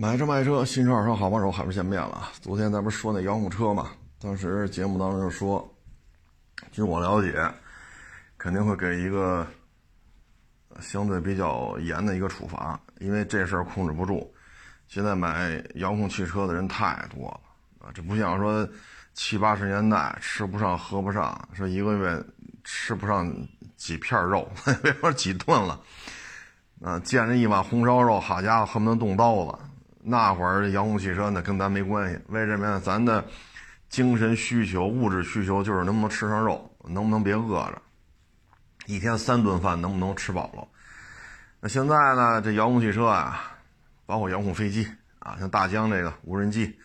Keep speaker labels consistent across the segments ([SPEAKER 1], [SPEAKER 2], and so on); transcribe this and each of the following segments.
[SPEAKER 1] 买车卖车，新车二手车好帮手，海不见面了。昨天咱不是说那遥控车嘛？当时节目当中就说，据我了解，肯定会给一个相对比较严的一个处罚，因为这事儿控制不住。现在买遥控汽车的人太多了啊，这不像说七八十年代吃不上喝不上，说一个月吃不上几片肉，别说几顿了。啊，见着一碗红烧肉，好家伙，恨不得动刀子。那会儿遥控汽车呢跟咱没关系，为什么呀？咱的精神需求、物质需求就是能不能吃上肉，能不能别饿着，一天三顿饭能不能吃饱了？那现在呢？这遥控汽车啊，包括遥控飞机啊，像大疆这个无人机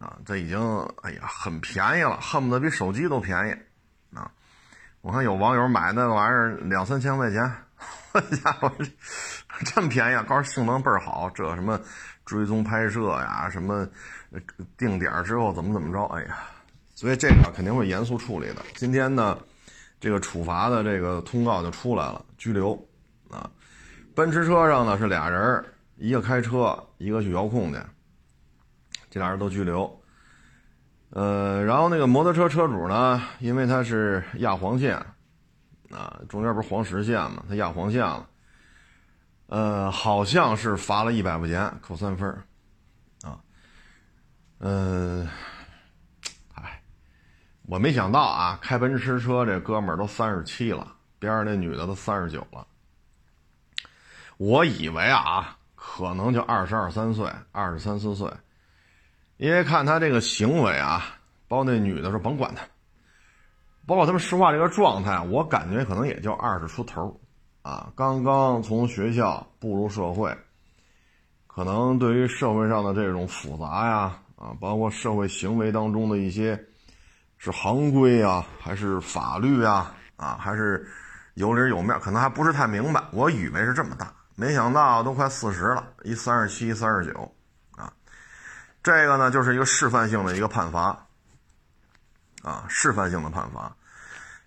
[SPEAKER 1] 啊，这已经哎呀很便宜了，恨不得比手机都便宜啊！我看有网友买那个玩意儿两三千块钱，我家伙，这么便宜，告诉性能倍儿好，这什么？追踪拍摄呀，什么定点之后怎么怎么着？哎呀，所以这个肯定会严肃处理的。今天呢，这个处罚的这个通告就出来了，拘留啊。奔驰车上呢是俩人，一个开车，一个去遥控去，这俩人都拘留。呃，然后那个摩托车车主呢，因为他是压黄线啊，中间不是黄实线嘛，他压黄线了。呃，好像是罚了一百块钱，扣三分啊。嗯，哎，我没想到啊，开奔驰车这哥们儿都三十七了，边上那女的都三十九了。我以为啊，可能就二十二三岁，二十三四岁，因为看他这个行为啊，包括那女的说甭管他，包括他们说话这个状态，我感觉可能也就二十出头。啊，刚刚从学校步入社会，可能对于社会上的这种复杂呀，啊，包括社会行为当中的一些是行规啊，还是法律啊，啊，还是有理有面，可能还不是太明白。我以为是这么大，没想到都快四十了，一三十七、三十九，啊，这个呢就是一个示范性的一个判罚，啊，示范性的判罚，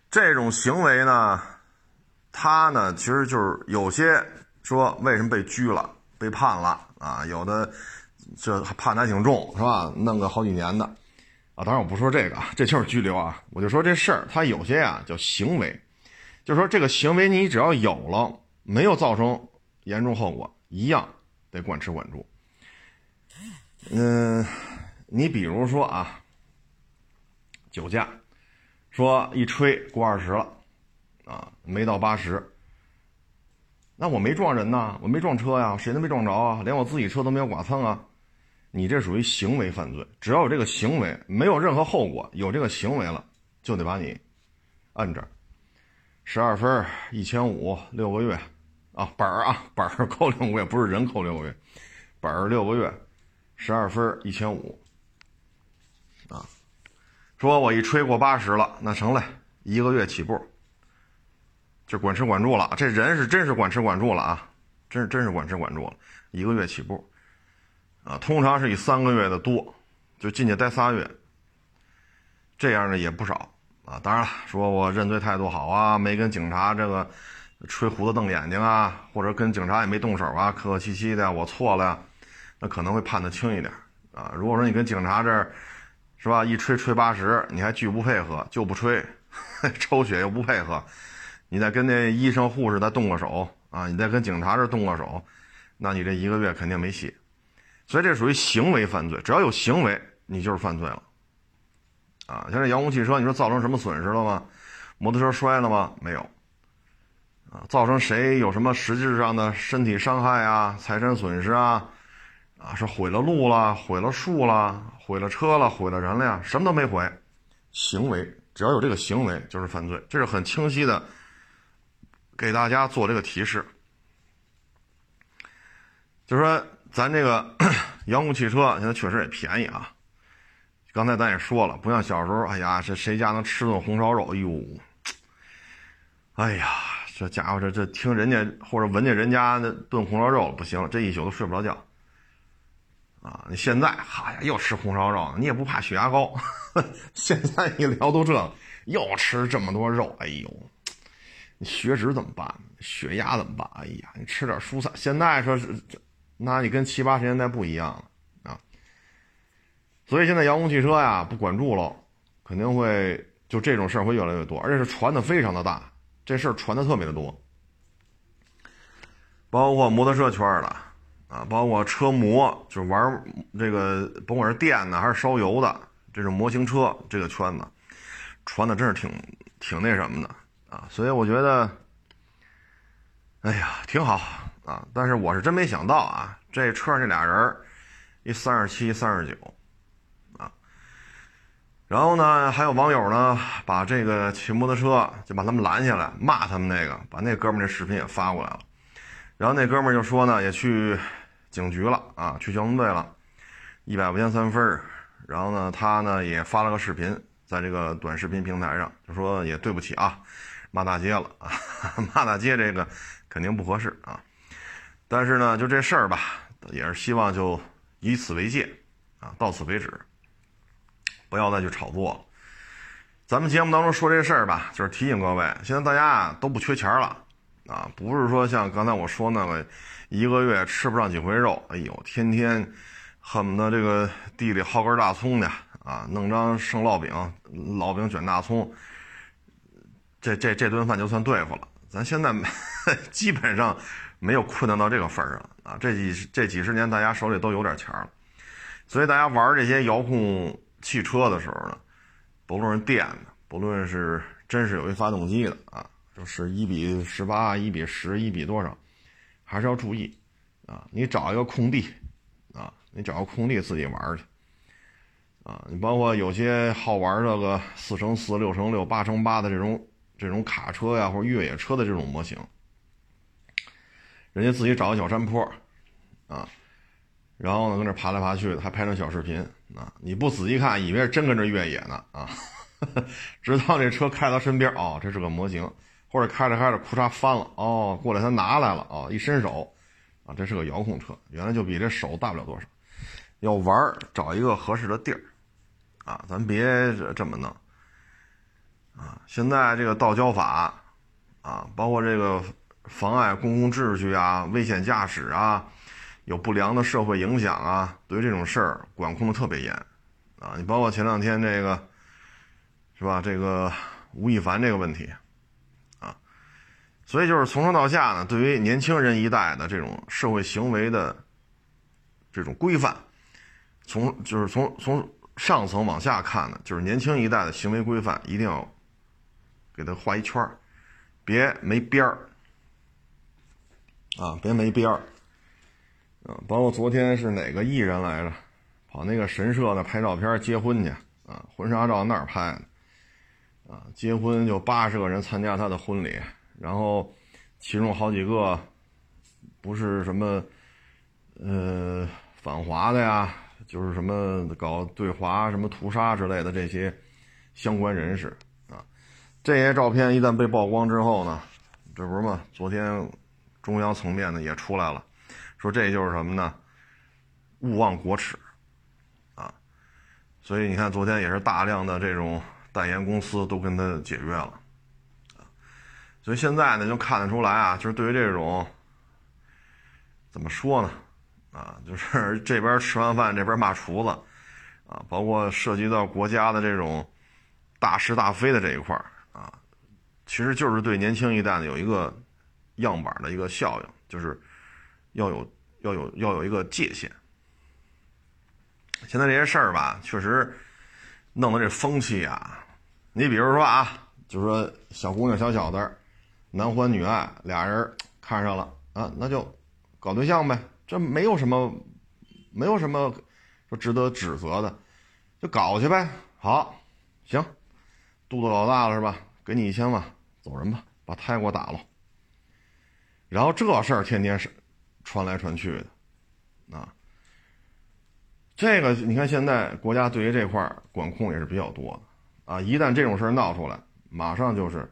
[SPEAKER 1] 这种行为呢。他呢，其实就是有些说为什么被拘了、被判了啊？有的这判的还挺重，是吧？弄个好几年的啊。当然我不说这个，这就是拘留啊。我就说这事儿，他有些呀叫行为，就说这个行为你只要有了，没有造成严重后果，一样得管吃管住。嗯，你比如说啊，酒驾，说一吹过二十了。啊，没到八十，那我没撞人呐，我没撞车呀，谁都没撞着啊，连我自己车都没有剐蹭啊。你这属于行为犯罪，只要有这个行为，没有任何后果，有这个行为了，就得把你摁着。十二分，一千五，六个月，啊，本儿啊，本儿扣六个月，不是人扣六个月，本儿六个月，十二分，一千五，啊，说我一吹过八十了，那成了，一个月起步。就管吃管住了，这人是真是管吃管住了啊，真是真是管吃管住了，一个月起步，啊，通常是以三个月的多，就进去待仨月，这样的也不少啊。当然了，说我认罪态度好啊，没跟警察这个吹胡子瞪眼睛啊，或者跟警察也没动手啊，客客气气的，我错了，那可能会判的轻一点啊。如果说你跟警察这儿是吧，一吹吹八十，你还拒不配合，就不吹，抽血又不配合。你再跟那医生护士再动个手啊，你再跟警察这动个手，那你这一个月肯定没戏。所以这属于行为犯罪，只要有行为，你就是犯罪了。啊，像这遥控汽车，你说造成什么损失了吗？摩托车摔了吗？没有。啊，造成谁有什么实质上的身体伤害啊、财产损失啊？啊，是毁了路了、毁了树了、毁了车了、毁了人了呀？什么都没毁，行为只要有这个行为就是犯罪，这是很清晰的。给大家做这个提示，就是说，咱这个 遥控汽车现在确实也便宜啊。刚才咱也说了，不像小时候，哎呀，这谁家能吃顿红烧肉？哎呦，哎呀，这家伙这这听人家或者闻见人家那炖红烧肉，不行，这一宿都睡不着觉。啊，你现在，哈呀，又吃红烧肉，你也不怕血压高？现在一聊都这，又吃这么多肉，哎呦。你血脂怎么办？血压怎么办？哎呀，你吃点蔬菜。现在说是那你跟七八十年代不一样了啊。所以现在遥控汽车呀，不管住喽，肯定会就这种事儿会越来越多，而且是传的非常的大，这事儿传的特别的多。包括摩托车圈的啊，包括车模，就是玩这个，甭管是电的还是烧油的这种模型车，这个圈子传的真是挺挺那什么的啊。所以我觉得，哎呀，挺好啊。但是我是真没想到啊，这车上这俩人，一三十七，三十九，啊。然后呢，还有网友呢，把这个骑摩托车就把他们拦下来，骂他们那个，把那哥们儿那视频也发过来了。然后那哥们儿就说呢，也去警局了啊，去交通队了，一百块钱三分。然后呢，他呢也发了个视频，在这个短视频平台上，就说也对不起啊，骂大街了啊，骂大街这个肯定不合适啊。但是呢，就这事儿吧，也是希望就以此为戒啊，到此为止，不要再去炒作了。咱们节目当中说这事儿吧，就是提醒各位，现在大家啊都不缺钱了。啊，不是说像刚才我说那个，一个月吃不上几回肉，哎呦，天天恨不得这个地里薅根大葱去啊，弄张生烙饼，烙饼卷大葱，这这这顿饭就算对付了。咱现在 基本上没有困难到这个份儿上啊，这几这几十年大家手里都有点钱了，所以大家玩这些遥控汽车的时候呢，不论是电的，不论是真是有一发动机的啊。就是一比十八，一比十，一比多少，还是要注意啊！你找一个空地啊，你找个空地自己玩去啊！你包括有些好玩这个四乘四、六乘六、八乘八的这种这种卡车呀，或者越野车的这种模型，人家自己找个小山坡啊，然后呢跟那爬来爬去的，还拍成小视频啊！你不仔细看，以为是真跟这越野呢啊！直到这车开到身边，哦，这是个模型。或者开着开着，裤衩翻了，哦，过来他拿来了，哦，一伸手，啊，这是个遥控车，原来就比这手大不了多少。要玩找一个合适的地儿，啊，咱别这么弄，啊，现在这个道交法，啊，包括这个妨碍公共秩序啊、危险驾驶啊、有不良的社会影响啊，对于这种事儿管控的特别严，啊，你包括前两天这个，是吧？这个吴亦凡这个问题。啊所以就是从上到下呢，对于年轻人一代的这种社会行为的这种规范，从就是从从上层往下看呢，就是年轻一代的行为规范一定要给他画一圈儿，别没边儿啊，别没边儿啊。包括昨天是哪个艺人来着，跑那个神社那拍照片结婚去啊，婚纱照那儿拍的啊，结婚就八十个人参加他的婚礼。然后，其中好几个不是什么呃反华的呀，就是什么搞对华、什么屠杀之类的这些相关人士。这些照片一旦被曝光之后呢，这不是嘛？昨天中央层面呢也出来了，说这就是什么呢？勿忘国耻啊！所以你看，昨天也是大量的这种代言公司都跟他解约了。所以现在呢，就看得出来啊，就是对于这种，怎么说呢，啊，就是 这边吃完饭，这边骂厨子，啊，包括涉及到国家的这种大是大非的这一块儿，其实就是对年轻一代呢有一个样板的一个效应，就是要有要有要有一个界限。现在这些事儿吧，确实弄得这风气啊，你比如说啊，就是说小姑娘小小子。男欢女爱，俩人看上了啊，那就搞对象呗，这没有什么，没有什么说值得指责的，就搞去呗。好，行，肚子老大了是吧？给你一千万，走人吧，把胎给我打了。然后这事儿天天是传来传去的，啊，这个你看现在国家对于这块管控也是比较多的啊，一旦这种事儿闹出来，马上就是。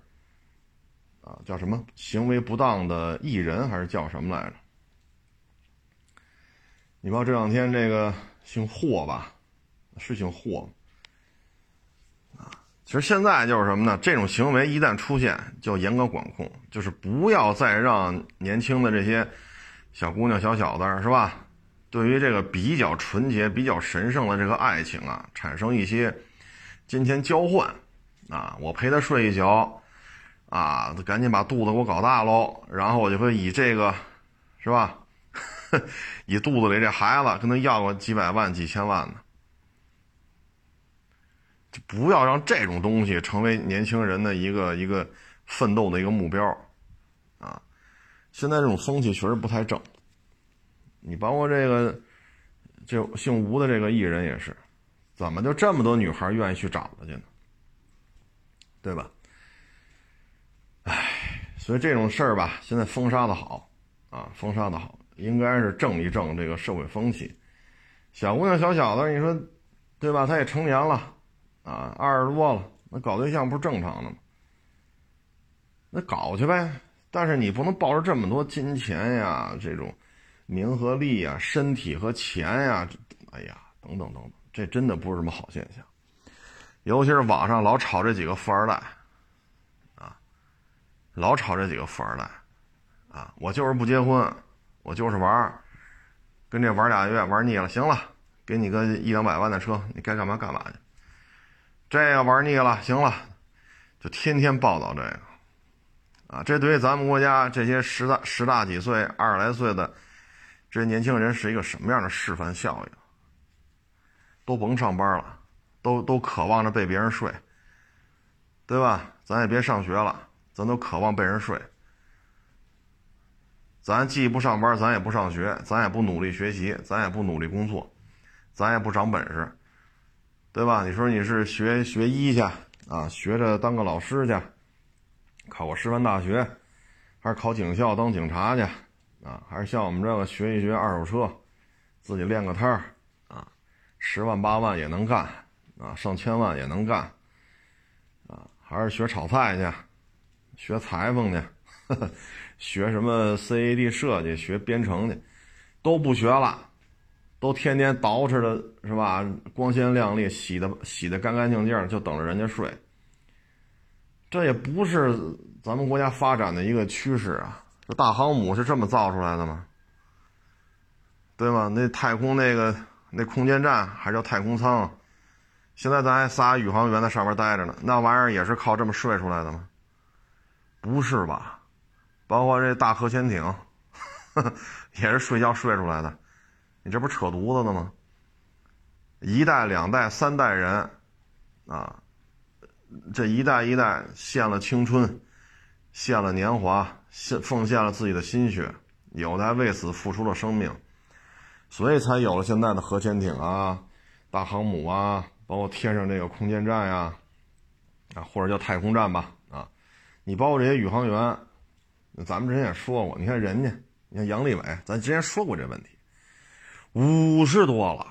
[SPEAKER 1] 啊，叫什么行为不当的艺人，还是叫什么来着？你道这两天这个姓霍吧，是姓霍啊。其实现在就是什么呢？这种行为一旦出现，就严格管控，就是不要再让年轻的这些小姑娘、小小子是吧？对于这个比较纯洁、比较神圣的这个爱情啊，产生一些金钱交换啊，我陪他睡一觉啊，赶紧把肚子给我搞大喽，然后我就会以这个是吧？以肚子里这孩子跟他要个几百万、几千万的，不要让这种东西成为年轻人的一个一个奋斗的一个目标啊！现在这种风气确实不太正。你包括这个，就姓吴的这个艺人也是，怎么就这么多女孩愿意去找他去呢？对吧？唉，所以这种事儿吧，现在封杀的好啊，封杀的好，应该是正一正这个社会风气。小姑娘、小小子，你说对吧？他也成年了啊，二十多了，那搞对象不是正常的吗？那搞去呗，但是你不能抱着这么多金钱呀，这种。名和利呀，身体和钱呀，哎呀，等等等等，这真的不是什么好现象。尤其是网上老炒这几个富二代，啊，老炒这几个富二代，啊，我就是不结婚，我就是玩跟这玩俩月玩腻了，行了，给你个一两百万的车，你该干嘛干嘛去。这个玩腻了，行了，就天天报道这个，啊，这对于咱们国家这些十大十大几岁、二十来岁的。这年轻人是一个什么样的示范效应？都甭上班了，都都渴望着被别人睡，对吧？咱也别上学了，咱都渴望被人睡。咱既不上班，咱也不上学，咱也不努力学习，咱也不努力工作，咱也不长本事，对吧？你说你是学学医去啊，学着当个老师去，考个师范大学，还是考警校当警察去？啊，还是像我们这个学一学二手车，自己练个摊儿，啊，十万八万也能干，啊，上千万也能干，啊，还是学炒菜去，学裁缝去，呵 呵学什么 CAD 设计，学编程去，都不学了，都天天捯饬的是吧？光鲜亮丽，洗的洗的干干净净，就等着人家睡。这也不是咱们国家发展的一个趋势啊。这大航母是这么造出来的吗？对吗？那太空那个那空间站还叫太空舱，现在咱还仨宇航员在上面待着呢，那玩意儿也是靠这么睡出来的吗？不是吧？包括这大核潜艇，也是睡觉睡出来的，你这不扯犊子呢吗？一代、两代、三代人，啊，这一代一代献了青春，献了年华。献奉献了自己的心血，有的还为此付出了生命，所以才有了现在的核潜艇啊、大航母啊，包括天上这个空间站呀，啊，或者叫太空站吧，啊，你包括这些宇航员，咱们之前也说过，你看人家，你看杨利伟，咱之前说过这问题，五十多了，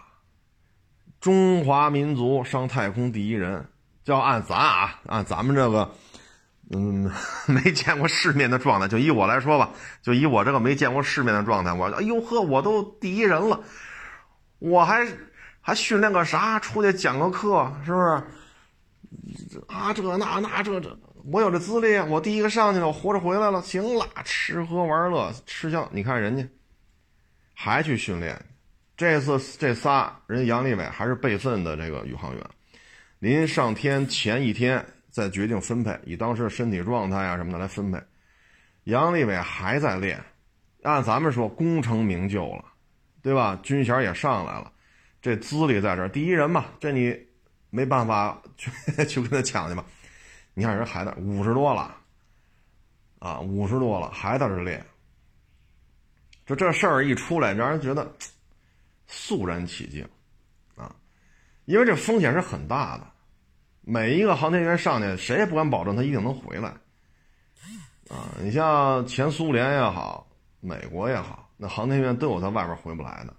[SPEAKER 1] 中华民族上太空第一人，叫按咱啊，按咱们这个。嗯，没见过世面的状态，就以我来说吧，就以我这个没见过世面的状态，我哎呦呵，我都第一人了，我还还训练个啥？出去讲个课是不是？啊，这那那这这，我有这资历，我第一个上去了，我活着回来了，行了，吃喝玩乐吃香。你看人家还去训练，这次这仨人杨利伟还是备份的这个宇航员，临上天前一天。再决定分配，以当时的身体状态啊什么的来分配。杨利伟还在练，按咱们说功成名就了，对吧？军衔也上来了，这资历在这儿，第一人嘛，这你没办法去 去跟他抢去吧？你看人孩子五十多了，啊，五十多了还在这练，就这事儿一出来，让人觉得肃然起敬，啊，因为这风险是很大的。每一个航天员上去，谁也不敢保证他一定能回来，啊！你像前苏联也好，美国也好，那航天员都有在外边回不来的，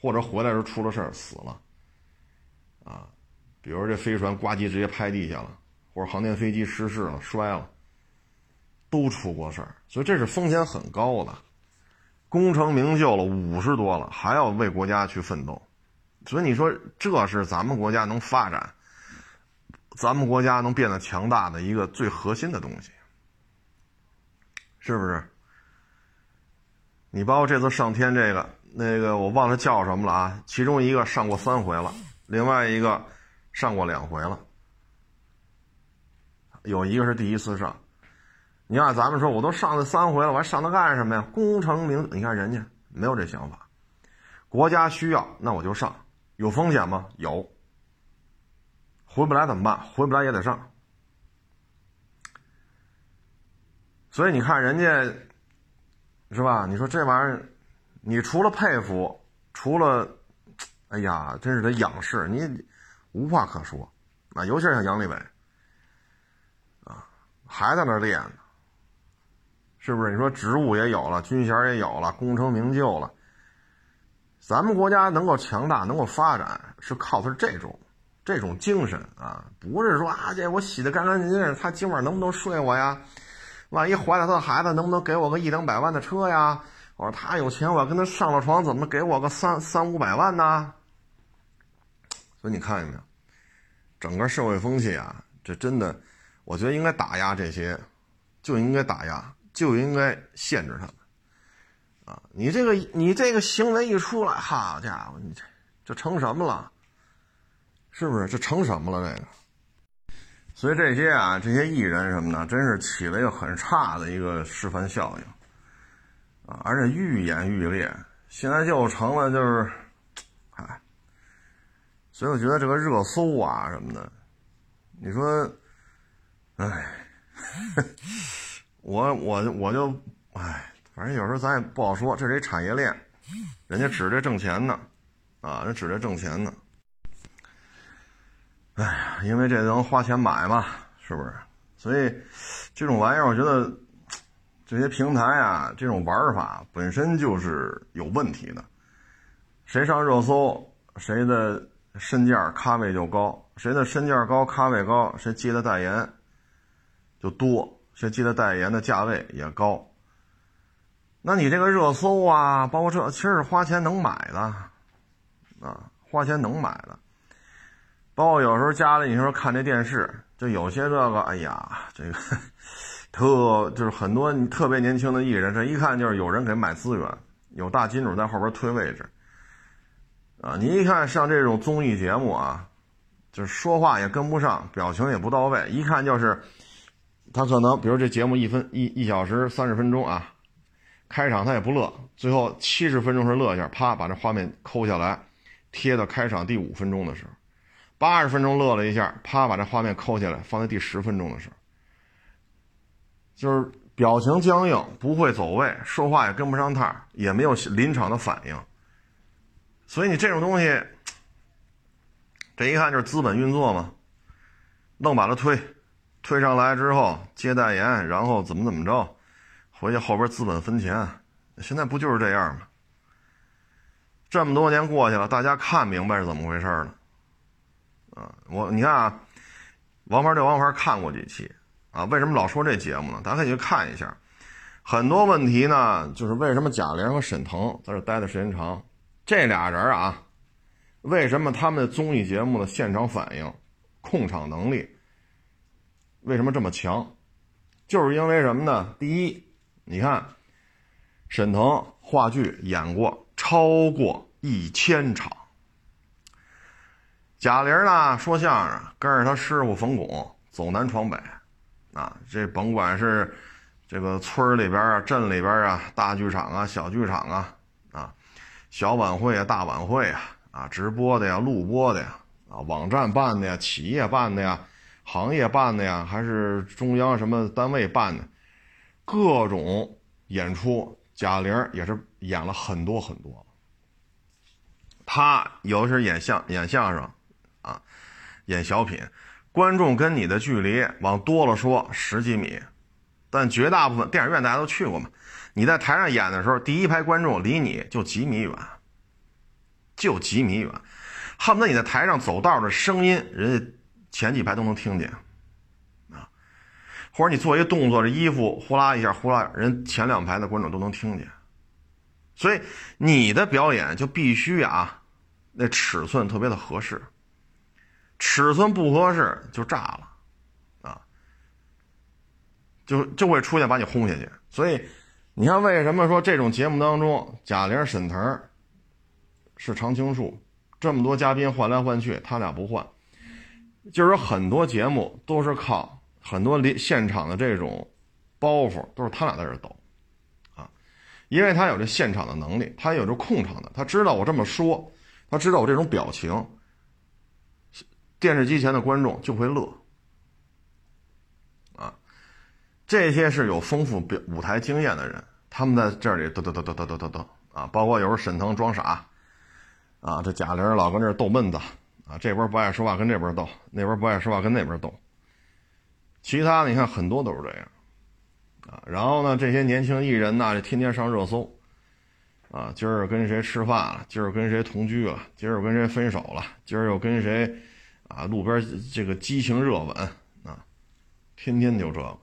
[SPEAKER 1] 或者回来时候出了事死了，啊，比如这飞船呱唧直接拍地下了，或者航天飞机失事了摔了，都出过事儿，所以这是风险很高的，功成名就了五十多了，还要为国家去奋斗，所以你说这是咱们国家能发展？咱们国家能变得强大的一个最核心的东西，是不是？你包括这次上天这个那个我忘了叫什么了啊，其中一个上过三回了，另外一个上过两回了，有一个是第一次上。你看咱们说我都上了三回了，我还上它干什么呀？功成名，你看人家没有这想法，国家需要那我就上，有风险吗？有，回不来怎么办？回不来也得上。所以你看人家，是吧？你说这玩意儿，你除了佩服，除了，哎呀，真是得仰视，你无话可说啊！尤其是像杨利伟，啊，还在那练呢，是不是？你说职务也有了，军衔也有了，功成名就了。咱们国家能够强大，能够发展，是靠的是这种这种精神啊！不是说啊，这我洗的干干净净，他今晚能不能睡我呀？万一怀了他的孩子，能不能给我个一两百万的车呀？我说他有钱，我要跟他上了床，怎么给我个三三五百万呢？所以你看见没有，整个社会风气啊，这真的，我觉得应该打压这些，就应该打压，就应该限制他们。啊，你这个你这个行为一出来，好家伙，你这这成什么了？是不是？这成什么了？这个？所以这些啊，这些艺人什么的，真是起了一个很差的一个示范效应，啊，而且愈演愈烈，现在就成了就是，哎，所以我觉得这个热搜啊什么的，你说，哎，我我我就，哎，反正有时候咱也不好说，这是一产业链，人家指着挣钱呢，啊，人指着挣钱呢。哎呀，因为这能花钱买嘛，是不是？所以这种玩意儿，我觉得这些平台啊，这种玩法本身就是有问题的。谁上热搜，谁的身价咖位就高；谁的身价高，咖位高，谁接的代言就多，这记得代言的价位也高。那你这个热搜啊，包括这，其实是花钱能买的啊，花钱能买的。包括有时候家里你说看这电视，就有些这个，哎呀，这个特就是很多特别年轻的艺人，这一看就是有人给买资源，有大金主在后边推位置，啊，你一看像这种综艺节目啊，就是说话也跟不上，表情也不到位，一看就是他可能，比如这节目一分一一小时三十分钟啊，开场他也不乐，最后七十分钟是乐一下，啪把这画面抠下来，贴到开场第五分钟的时候。八十分钟乐了一下，啪把这画面抠下来，放在第十分钟的时候，就是表情僵硬，不会走位，说话也跟不上趟，也没有临场的反应。所以你这种东西，这一看就是资本运作嘛，愣把它推，推上来之后接代言，然后怎么怎么着，回去后边资本分钱，现在不就是这样吗？这么多年过去了，大家看明白是怎么回事了。啊，我你看啊，王牌对王牌看过几期啊？为什么老说这节目呢？大家可以去看一下。很多问题呢，就是为什么贾玲和沈腾在这待的时间长？这俩人啊，为什么他们的综艺节目的现场反应、控场能力为什么这么强？就是因为什么呢？第一，你看沈腾话剧演过超过一千场。贾玲呢说相声，跟着他师傅冯巩走南闯北，啊，这甭管是这个村里边啊、镇里边啊、大剧场啊、小剧场啊，啊，小晚会啊、大晚会啊，啊，直播的呀、录播的呀，啊，网站办的呀、企业办的呀、行业办的呀，还是中央什么单位办的，各种演出，贾玲也是演了很多很多。他有的时演相演相声。啊，演小品，观众跟你的距离往多了说十几米，但绝大部分电影院大家都去过嘛。你在台上演的时候，第一排观众离你就几米远，就几米远，恨不得你在台上走道的声音，人家前几排都能听见啊。或者你做一个动作，这衣服呼啦一下，呼啦，人前两排的观众都能听见。所以你的表演就必须啊，那尺寸特别的合适。尺寸不合适就炸了，啊，就就会出现把你轰下去。所以，你看为什么说这种节目当中，贾玲、沈腾是常青树，这么多嘉宾换来换去，他俩不换，就是很多节目都是靠很多离现场的这种包袱，都是他俩在这抖，啊，因为他有这现场的能力，他有这控场的，他知道我这么说，他知道我这种表情，电视机前的观众就会乐，啊，这些是有丰富表舞台经验的人，他们在这里抖抖抖抖抖抖抖啊，包括有时候沈腾装傻，啊，这贾玲老跟这逗闷子。啊，这边不爱说话跟这边斗，那边不爱说话跟那边斗。其他你看很多都是这样，啊，然后呢，这些年轻艺人呢，就天天上热搜，啊，今儿跟谁吃饭了，今儿跟谁同居了，今儿跟谁分手了，今儿又跟谁，啊，路边这个激情热吻，啊，天天就这个。啊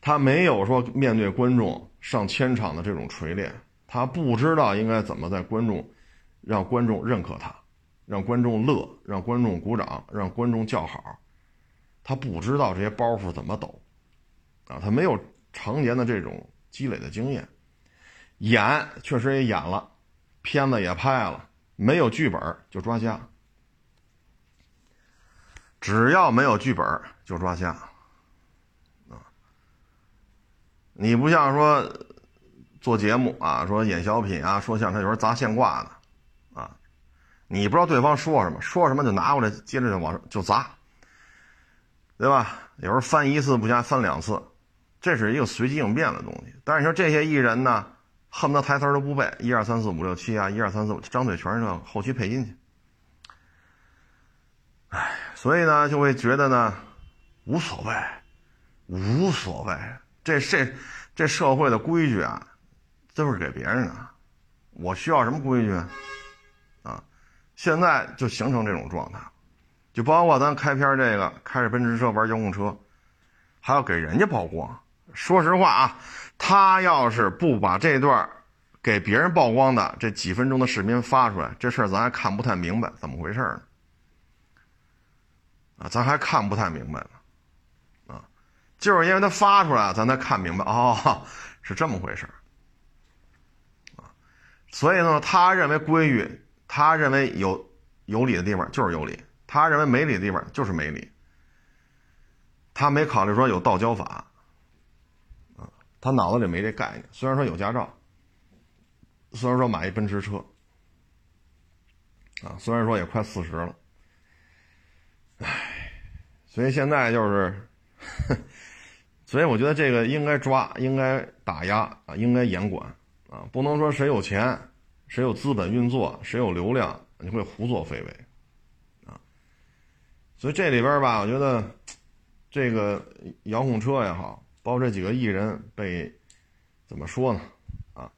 [SPEAKER 1] 他没有说面对观众上千场的这种锤炼，他不知道应该怎么在观众让观众认可他，让观众乐，让观众鼓掌，让观众叫好。他不知道这些包袱怎么抖，啊，他没有常年的这种积累的经验。演确实也演了，片子也拍了，没有剧本就抓瞎，只要没有剧本就抓瞎。啊你不像说做节目啊，说演小品啊，说相声有时候砸现挂的，啊，你不知道对方说什么，说什么就拿过来，接着就往就砸，对吧？有时候翻一次不加，翻两次，这是一个随机应变的东西。但是你说这些艺人呢，恨不得台词都不背，一二三四五六七啊，一二三四五，张嘴全是这后期配音去。哎，所以呢，就会觉得呢，无所谓，无所谓。这这这社会的规矩啊，都是给别人的。我需要什么规矩？现在就形成这种状态，就包括咱开篇这个开着奔驰车玩遥控车，还要给人家曝光。说实话啊，他要是不把这段给别人曝光的这几分钟的视频发出来，这事儿咱还看不太明白怎么回事呢？啊，咱还看不太明白呢。啊就是因为他发出来，咱才看明白哦，是这么回事啊。所以呢，他认为规矩，他认为有有理的地方就是有理，他认为没理的地方就是没理。他没考虑说有道交法啊，他脑子里没这概念。虽然说有驾照，虽然说买一奔驰车啊，虽然说也快四十了，唉，所以现在就是。所以我觉得这个应该抓，应该打压啊，应该严管啊，不能说谁有钱，谁有资本运作，谁有流量，你会胡作非为啊。所以这里边吧，我觉得这个遥控车也好，包括这几个艺人被怎么说呢？啊，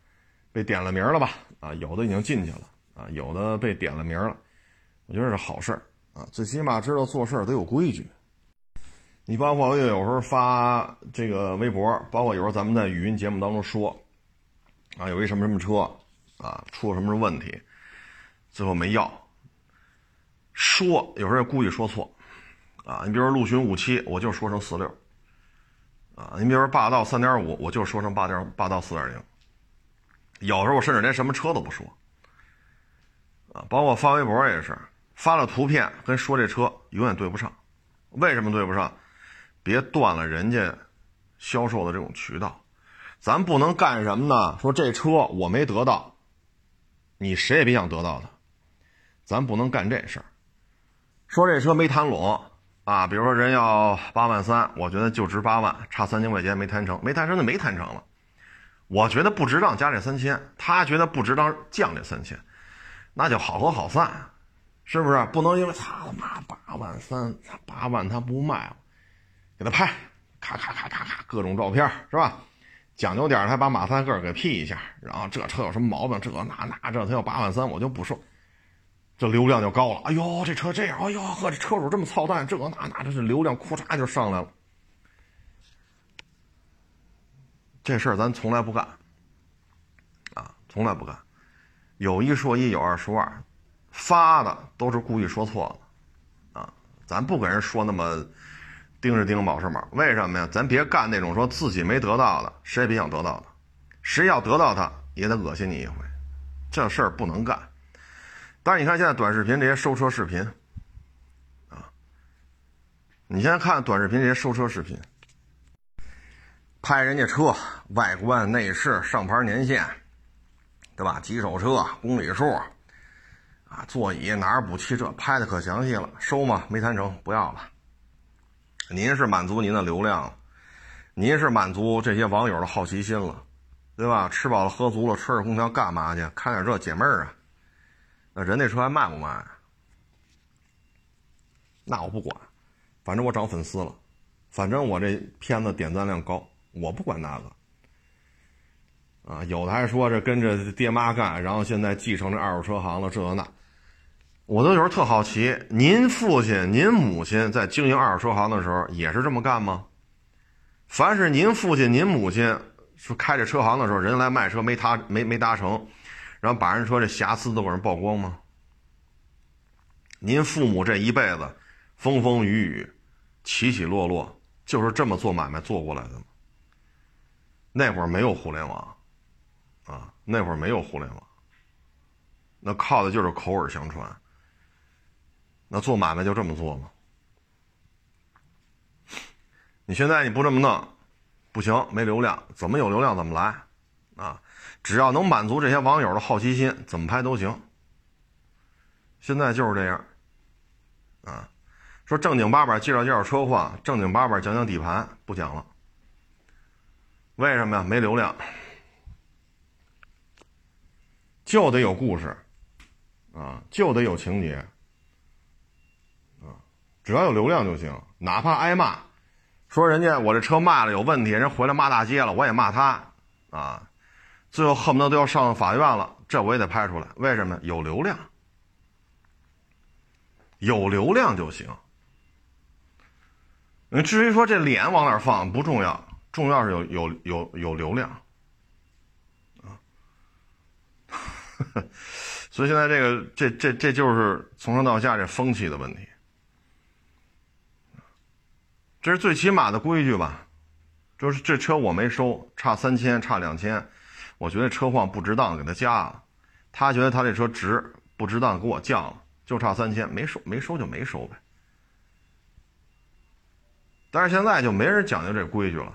[SPEAKER 1] 被点了名了吧？啊，有的已经进去了啊，有的被点了名了，我觉得是好事儿啊，最起码知道做事得有规矩。你包括我有时候发这个微博，包括有时候咱们在语音节目当中说，啊，有一什么什么车，啊，出了什么问题，最后没要。说有时候故意说错，啊，你比如说陆巡五七，我就说成四六，啊，你比如说霸道三点五，我就说成八点霸道四点零。有时候我甚至连什么车都不说，啊，包括发微博也是，发了图片跟说这车永远对不上，为什么对不上？别断了人家销售的这种渠道，咱不能干什么呢？说这车我没得到，你谁也别想得到它，咱不能干这事儿。说这车没谈拢啊，比如说人要八万三，我觉得就值八万，差三千块钱没谈成，没谈成就没谈成了。我觉得不值当加这三千，他觉得不值当降这三千，那就好合好散，是不是？不能因为他妈八万三，八万他不卖。给他拍，咔咔咔咔咔，各种照片是吧？讲究点还把马赛克给 P 一下，然后这车有什么毛病？这那那这他要八万三，我就不说，这流量就高了。哎呦，这车这样，哎呦呵，这车主这么操蛋，这那那这是流量，库嚓就上来了。这事儿咱从来不干，啊，从来不干。有一说一，有二说二，发的都是故意说错了，啊，咱不给人说那么。盯着盯保时码，为什么呀？咱别干那种说自己没得到的，谁也别想得到的，谁要得到它也得恶心你一回，这事儿不能干。但是你看现在短视频这些收车视频，啊，你现在看短视频这些收车视频，拍人家车外观、内饰、上牌年限，对吧？几手车、公里数，啊，座椅哪儿补漆，这拍的可详细了。收吗？没谈成，不要了。您是满足您的流量，您是满足这些网友的好奇心了，对吧？吃饱了喝足了，吹着空调干嘛去？看点这解闷儿啊？那人那车还卖不卖？那我不管，反正我涨粉丝了，反正我这片子点赞量高，我不管那个。啊，有的还说这跟着爹妈干，然后现在继承这二手车行了，这那。我都有时候特好奇，您父亲、您母亲在经营二手车行的时候也是这么干吗？凡是您父亲、您母亲说开着车行的时候，人来卖车没他没没达成，然后把人车这瑕疵都给人曝光吗？您父母这一辈子风风雨雨、起起落落，就是这么做买卖做过来的吗？那会儿没有互联网，啊，那会儿没有互联网，那靠的就是口耳相传。那做买卖就这么做吗？你现在你不这么弄，不行，没流量，怎么有流量怎么来，啊，只要能满足这些网友的好奇心，怎么拍都行。现在就是这样，啊，说正经八百介绍介绍车况，正经八百讲讲底盘，不讲了。为什么呀？没流量，就得有故事，啊，就得有情节。只要有流量就行，哪怕挨骂，说人家我这车卖了有问题，人回来骂大街了，我也骂他，啊，最后恨不得都要上法院了，这我也得拍出来。为什么？有流量，有流量就行。至于说这脸往哪放不重要，重要是有有有有流量，啊，所以现在这个这这这就是从上到下这风气的问题。这是最起码的规矩吧，就是这车我没收，差三千，差两千，我觉得车况不值当，给他加了；他觉得他这车值，不值当，给我降了，就差三千，没收，没收就没收呗。但是现在就没人讲究这规矩了，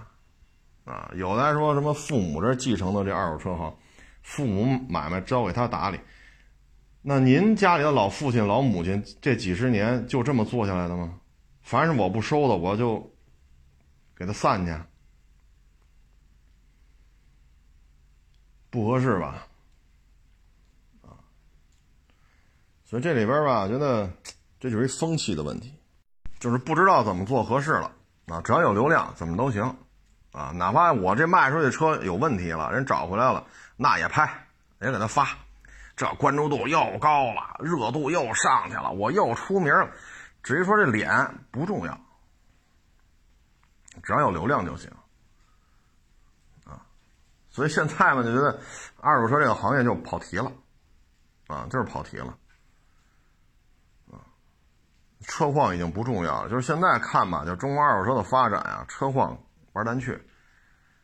[SPEAKER 1] 啊，有的还说什么父母这继承的这二手车行，父母买卖交给他打理，那您家里的老父亲、老母亲这几十年就这么做下来的吗？凡是我不收的，我就给他散去，不合适吧？啊，所以这里边吧，觉得这就是一风气的问题，就是不知道怎么做合适了啊。只要有流量，怎么都行啊。哪怕我这卖出去车有问题了，人找回来了，那也拍，也给他发，这关注度又高了，热度又上去了，我又出名了。至于说这脸不重要，只要有流量就行，啊，所以现在嘛就觉得二手车这个行业就跑题了，啊，就是跑题了，啊，车况已经不重要了，就是现在看吧，就中国二手车的发展啊，车况玩单去，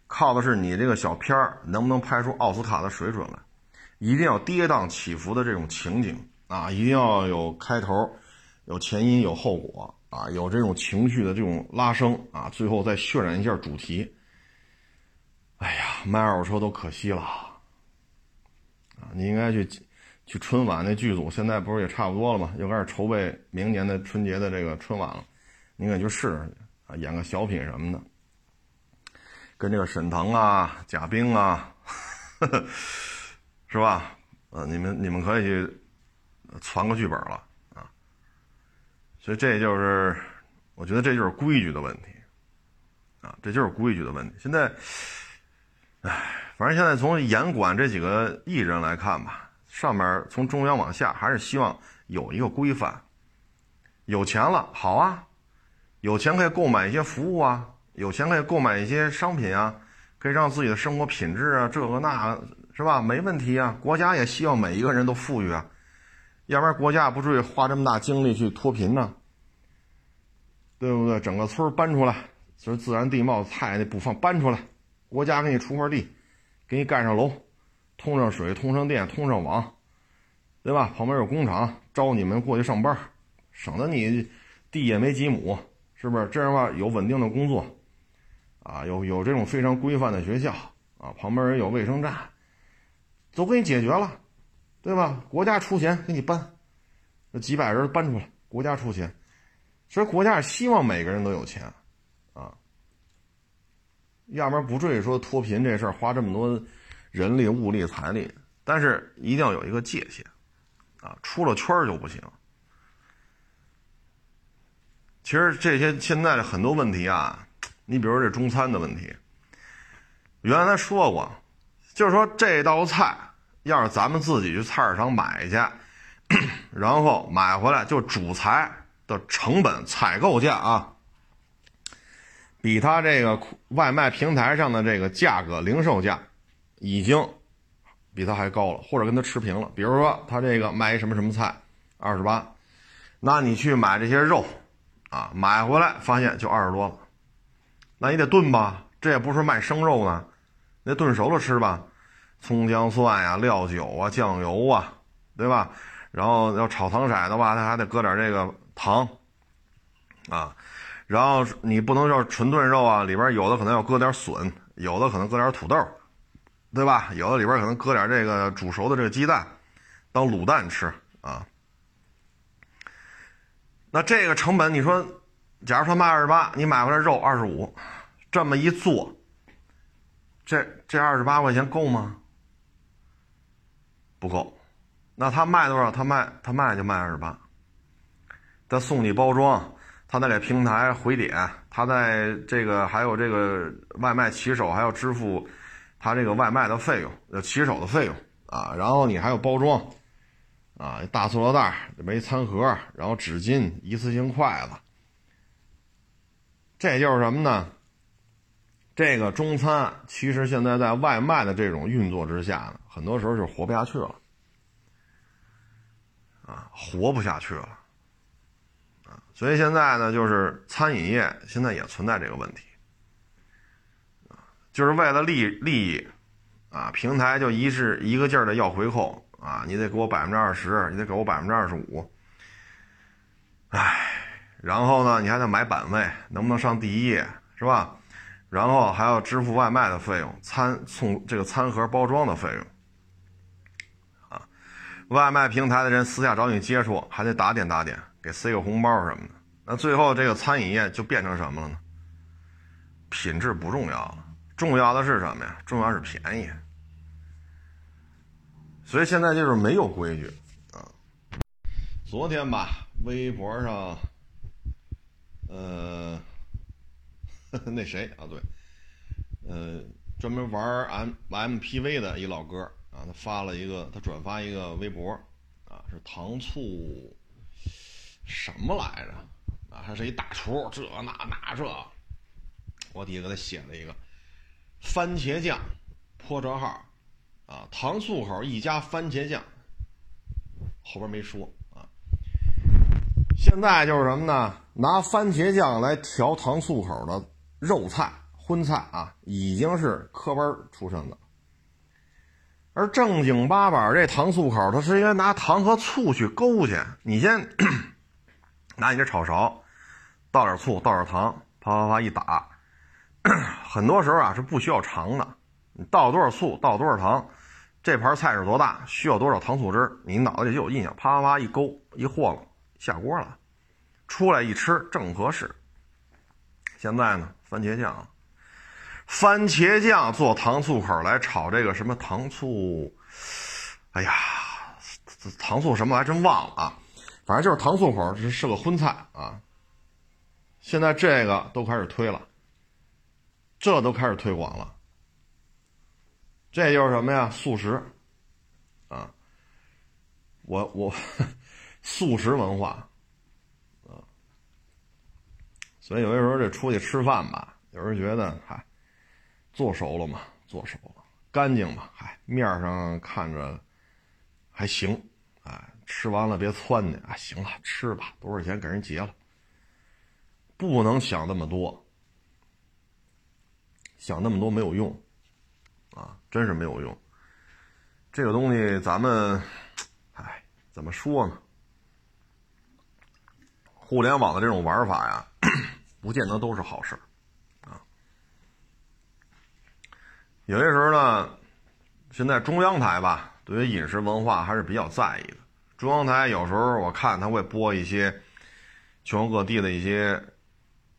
[SPEAKER 1] 靠的是你这个小片儿能不能拍出奥斯卡的水准来，一定要跌宕起伏的这种情景啊，一定要有开头。有前因有后果啊，有这种情绪的这种拉升啊，最后再渲染一下主题。哎呀，卖二手车都可惜了啊！你应该去去春晚那剧组，现在不是也差不多了吗？又开始筹备明年的春节的这个春晚了，你应该去试试啊，演个小品什么的，跟这个沈腾啊、贾冰啊，是吧？呃，你们你们可以去传个剧本了。所以这就是，我觉得这就是规矩的问题，啊，这就是规矩的问题。现在，唉，反正现在从严管这几个艺人来看吧，上面从中央往下还是希望有一个规范。有钱了，好啊，有钱可以购买一些服务啊，有钱可以购买一些商品啊，可以让自己的生活品质啊，这个那，是吧？没问题啊，国家也希望每一个人都富裕啊，要不然国家不至于花这么大精力去脱贫呢。对不对？整个村搬出来，就是自然地貌菜那不放搬出来，国家给你出块地，给你盖上楼，通上水，通上电，通上网，对吧？旁边有工厂，招你们过去上班，省得你地也没几亩，是不是？这样的话有稳定的工作，啊，有有这种非常规范的学校，啊，旁边也有卫生站，都给你解决了，对吧？国家出钱给你搬，这几百人搬出来，国家出钱。所以国家是希望每个人都有钱，啊，要不然不至于说脱贫这事儿花这么多人力、物力、财力。但是一定要有一个界限，啊，出了圈就不行。其实这些现在的很多问题啊，你比如这中餐的问题，原来说过，就是说这道菜要是咱们自己去菜市场买去，然后买回来就主材。的成本采购价啊，比他这个外卖平台上的这个价格零售价，已经比他还高了，或者跟他持平了。比如说他这个卖一什么什么菜，二十八，那你去买这些肉啊，买回来发现就二十多了，那你得炖吧？这也不是卖生肉呢，那炖熟了吃吧，葱姜蒜呀、料酒啊、酱油啊，对吧？然后要炒糖色的话，他还得搁点这个。糖，啊，然后你不能说纯炖肉啊，里边有的可能要搁点笋，有的可能搁点土豆，对吧？有的里边可能搁点这个煮熟的这个鸡蛋，当卤蛋吃啊。那这个成本，你说，假如说卖二十八，你买回来肉二十五，这么一做，这这二十八块钱够吗？不够。那他卖多少？他卖他卖就卖二十八。他送你包装，他再给平台回点，他在这个还有这个外卖骑手还要支付他这个外卖的费用，呃，骑手的费用啊，然后你还有包装，啊，大塑料袋没餐盒，然后纸巾、一次性筷子，这就是什么呢？这个中餐其实现在在外卖的这种运作之下呢，很多时候就活不下去了，啊，活不下去了。啊所以现在呢，就是餐饮业现在也存在这个问题，就是为了利利益，啊，平台就一是一个劲儿的要回扣啊，你得给我百分之二十，你得给我百分之二十五，唉，然后呢，你还得买版位，能不能上第一页是吧？然后还要支付外卖的费用，餐送这个餐盒包装的费用，啊，外卖平台的人私下找你接触，还得打点打点。给塞个红包什么的，那最后这个餐饮业就变成什么了呢？品质不重要了，重要的是什么呀？重要是便宜。所以现在就是没有规矩啊。昨天吧，微博上，呃，那谁啊？对，呃，专门玩 M MPV 的一老哥啊，他发了一个，他转发一个微博啊，是糖醋。什么来着？啊，还是一大厨，这那那这，我底下给他写了一个番茄酱破折号，啊，糖醋口一家番茄酱，后边没说啊。现在就是什么呢？拿番茄酱来调糖醋口的肉菜荤菜啊，已经是科班出身的。而正经八百这糖醋口，它是应该拿糖和醋去勾去，你先。拿你这炒勺，倒点醋，倒点糖，啪啪啪一打，很多时候啊是不需要尝的。你倒多少醋，倒多少糖，这盘菜是多大，需要多少糖醋汁你脑子里就有印象。啪啪啪一勾一和了，下锅了，出来一吃正合适。现在呢，番茄酱，番茄酱做糖醋口来炒这个什么糖醋，哎呀，糖醋什么还真忘了啊。反正就是糖醋口是是个荤菜啊，现在这个都开始推了，这都开始推广了，这就是什么呀？素食，啊，我我 素食文化，啊，所以有的时候这出去吃饭吧，有人觉得嗨，做熟了嘛，做熟了，干净嘛，嗨，面上看着还行。哎吃完了别窜的啊！行了，吃吧，多少钱给人结了。不能想那么多，想那么多没有用，啊，真是没有用。这个东西咱们，哎，怎么说呢？互联网的这种玩法呀，不见得都是好事啊。有些时候呢，现在中央台吧，对于饮食文化还是比较在意的。中央台有时候我看他会播一些全国各地的一些。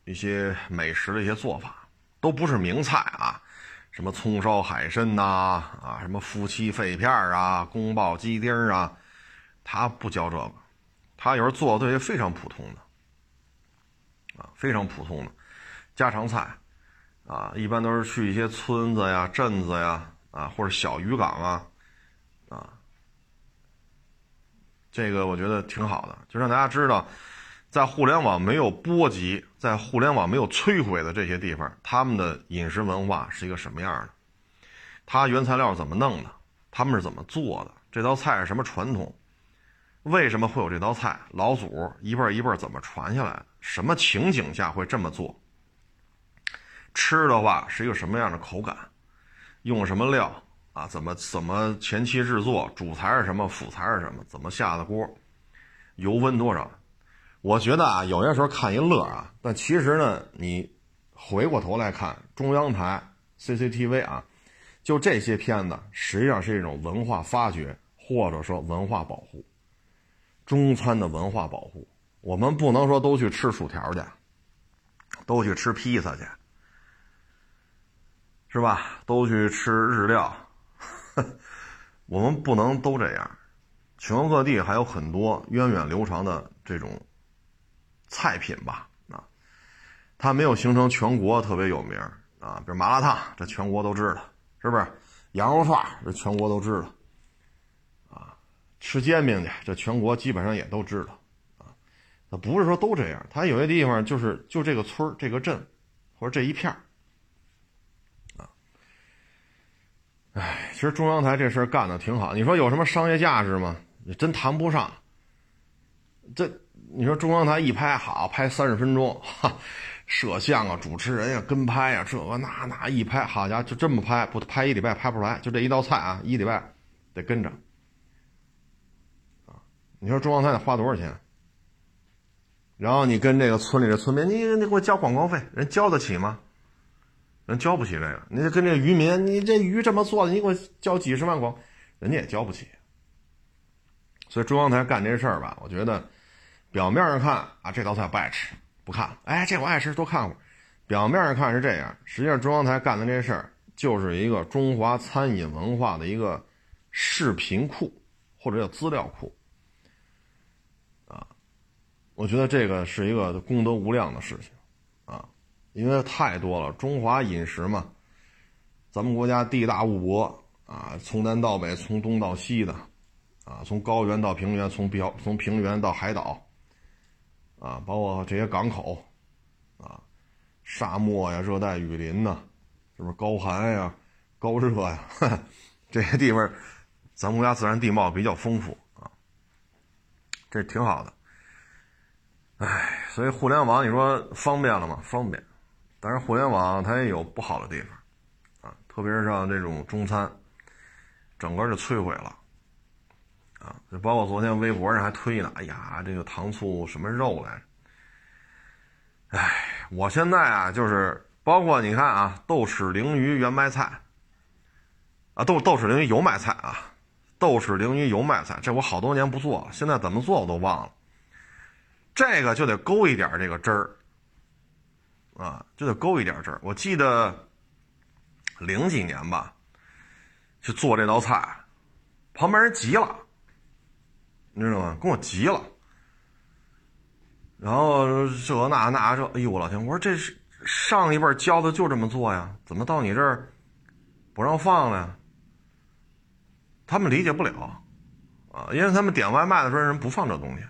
[SPEAKER 1] 一些美食的一些做法都不是名菜啊，什么葱烧海参呐，啊，什么夫妻肺片啊，宫爆鸡丁啊，他不教这个，他有时候做的都是非常普通的，啊，非常普通的家常菜，啊，一般都是去一些村子呀、镇子呀，啊，或者小渔港啊，啊，这个我觉得挺好的，就让大家知道。在互联网没有波及、在互联网没有摧毁的这些地方，他们的饮食文化是一个什么样的？它原材料怎么弄的？他们是怎么做的？这道菜是什么传统？为什么会有这道菜？老祖一辈一辈怎么传下来的？什么情景下会这么做？吃的话是一个什么样的口感？用什么料啊？怎么怎么前期制作？主材是什么？辅材是什么？怎么下的锅？油温多少？我觉得啊，有些时候看一乐啊，但其实呢，你回过头来看中央台 CCTV 啊，就这些片子，实际上是一种文化发掘，或者说文化保护，中餐的文化保护。我们不能说都去吃薯条去，都去吃披萨去，是吧？都去吃日料，我们不能都这样。全国各地还有很多源远流长的这种。菜品吧，啊，它没有形成全国特别有名啊，比如麻辣烫，这全国都知道，是不是？羊肉串这全国都知道，啊，吃煎饼去，这全国基本上也都知道，那不是说都这样，它有些地方就是就这个村这个镇，或者这一片啊，哎，其实中央台这事干的挺好，你说有什么商业价值吗？你真谈不上，这。你说中央台一拍好，拍三十分钟，哈，摄像啊，主持人呀，跟拍呀，这个那那一拍，好家伙，就这么拍，不拍一礼拜拍不出来，就这一道菜啊，一礼拜得跟着，啊，你说中央台得花多少钱？然后你跟这个村里的村民，你你给我交广告费，人交得起吗？人交不起这个。你跟这渔民，你这鱼这么做的，你给我交几十万广，人家也交不起。所以中央台干这事儿吧，我觉得。表面上看啊，这道菜不爱吃，不看。哎，这我爱吃，多看会儿。表面上看是这样，实际上中央台干的这事儿就是一个中华餐饮文化的一个视频库或者叫资料库。我觉得这个是一个功德无量的事情啊，因为太多了。中华饮食嘛，咱们国家地大物博啊，从南到北，从东到西的啊，从高原到平原，从表从平原到海岛。啊，包括这些港口，啊，沙漠呀、热带雨林呐，是不是高寒呀、高热呀？这些地方，咱们国家自然地貌比较丰富啊，这挺好的。哎，所以互联网你说方便了吗？方便，但是互联网它也有不好的地方，啊，特别是像这种中餐，整个就摧毁了。啊，就包括昨天微博上还推呢，哎呀，这个糖醋什么肉来着？哎，我现在啊，就是包括你看啊，豆豉鲮鱼圆麦菜，啊，豆豆豉鲮鱼油麦菜啊，豆豉鲮鱼油麦菜，这我好多年不做了，现在怎么做我都忘了。这个就得勾一点这个汁儿，啊，就得勾一点汁儿。我记得零几年吧，去做这道菜，旁边人急了。你知道吗？跟我急了，然后这那那这，哎呦我老天！我说这是上一辈教的就这么做呀，怎么到你这儿不让放了呀？他们理解不了啊，因为他们点外卖的时候人不放这东西。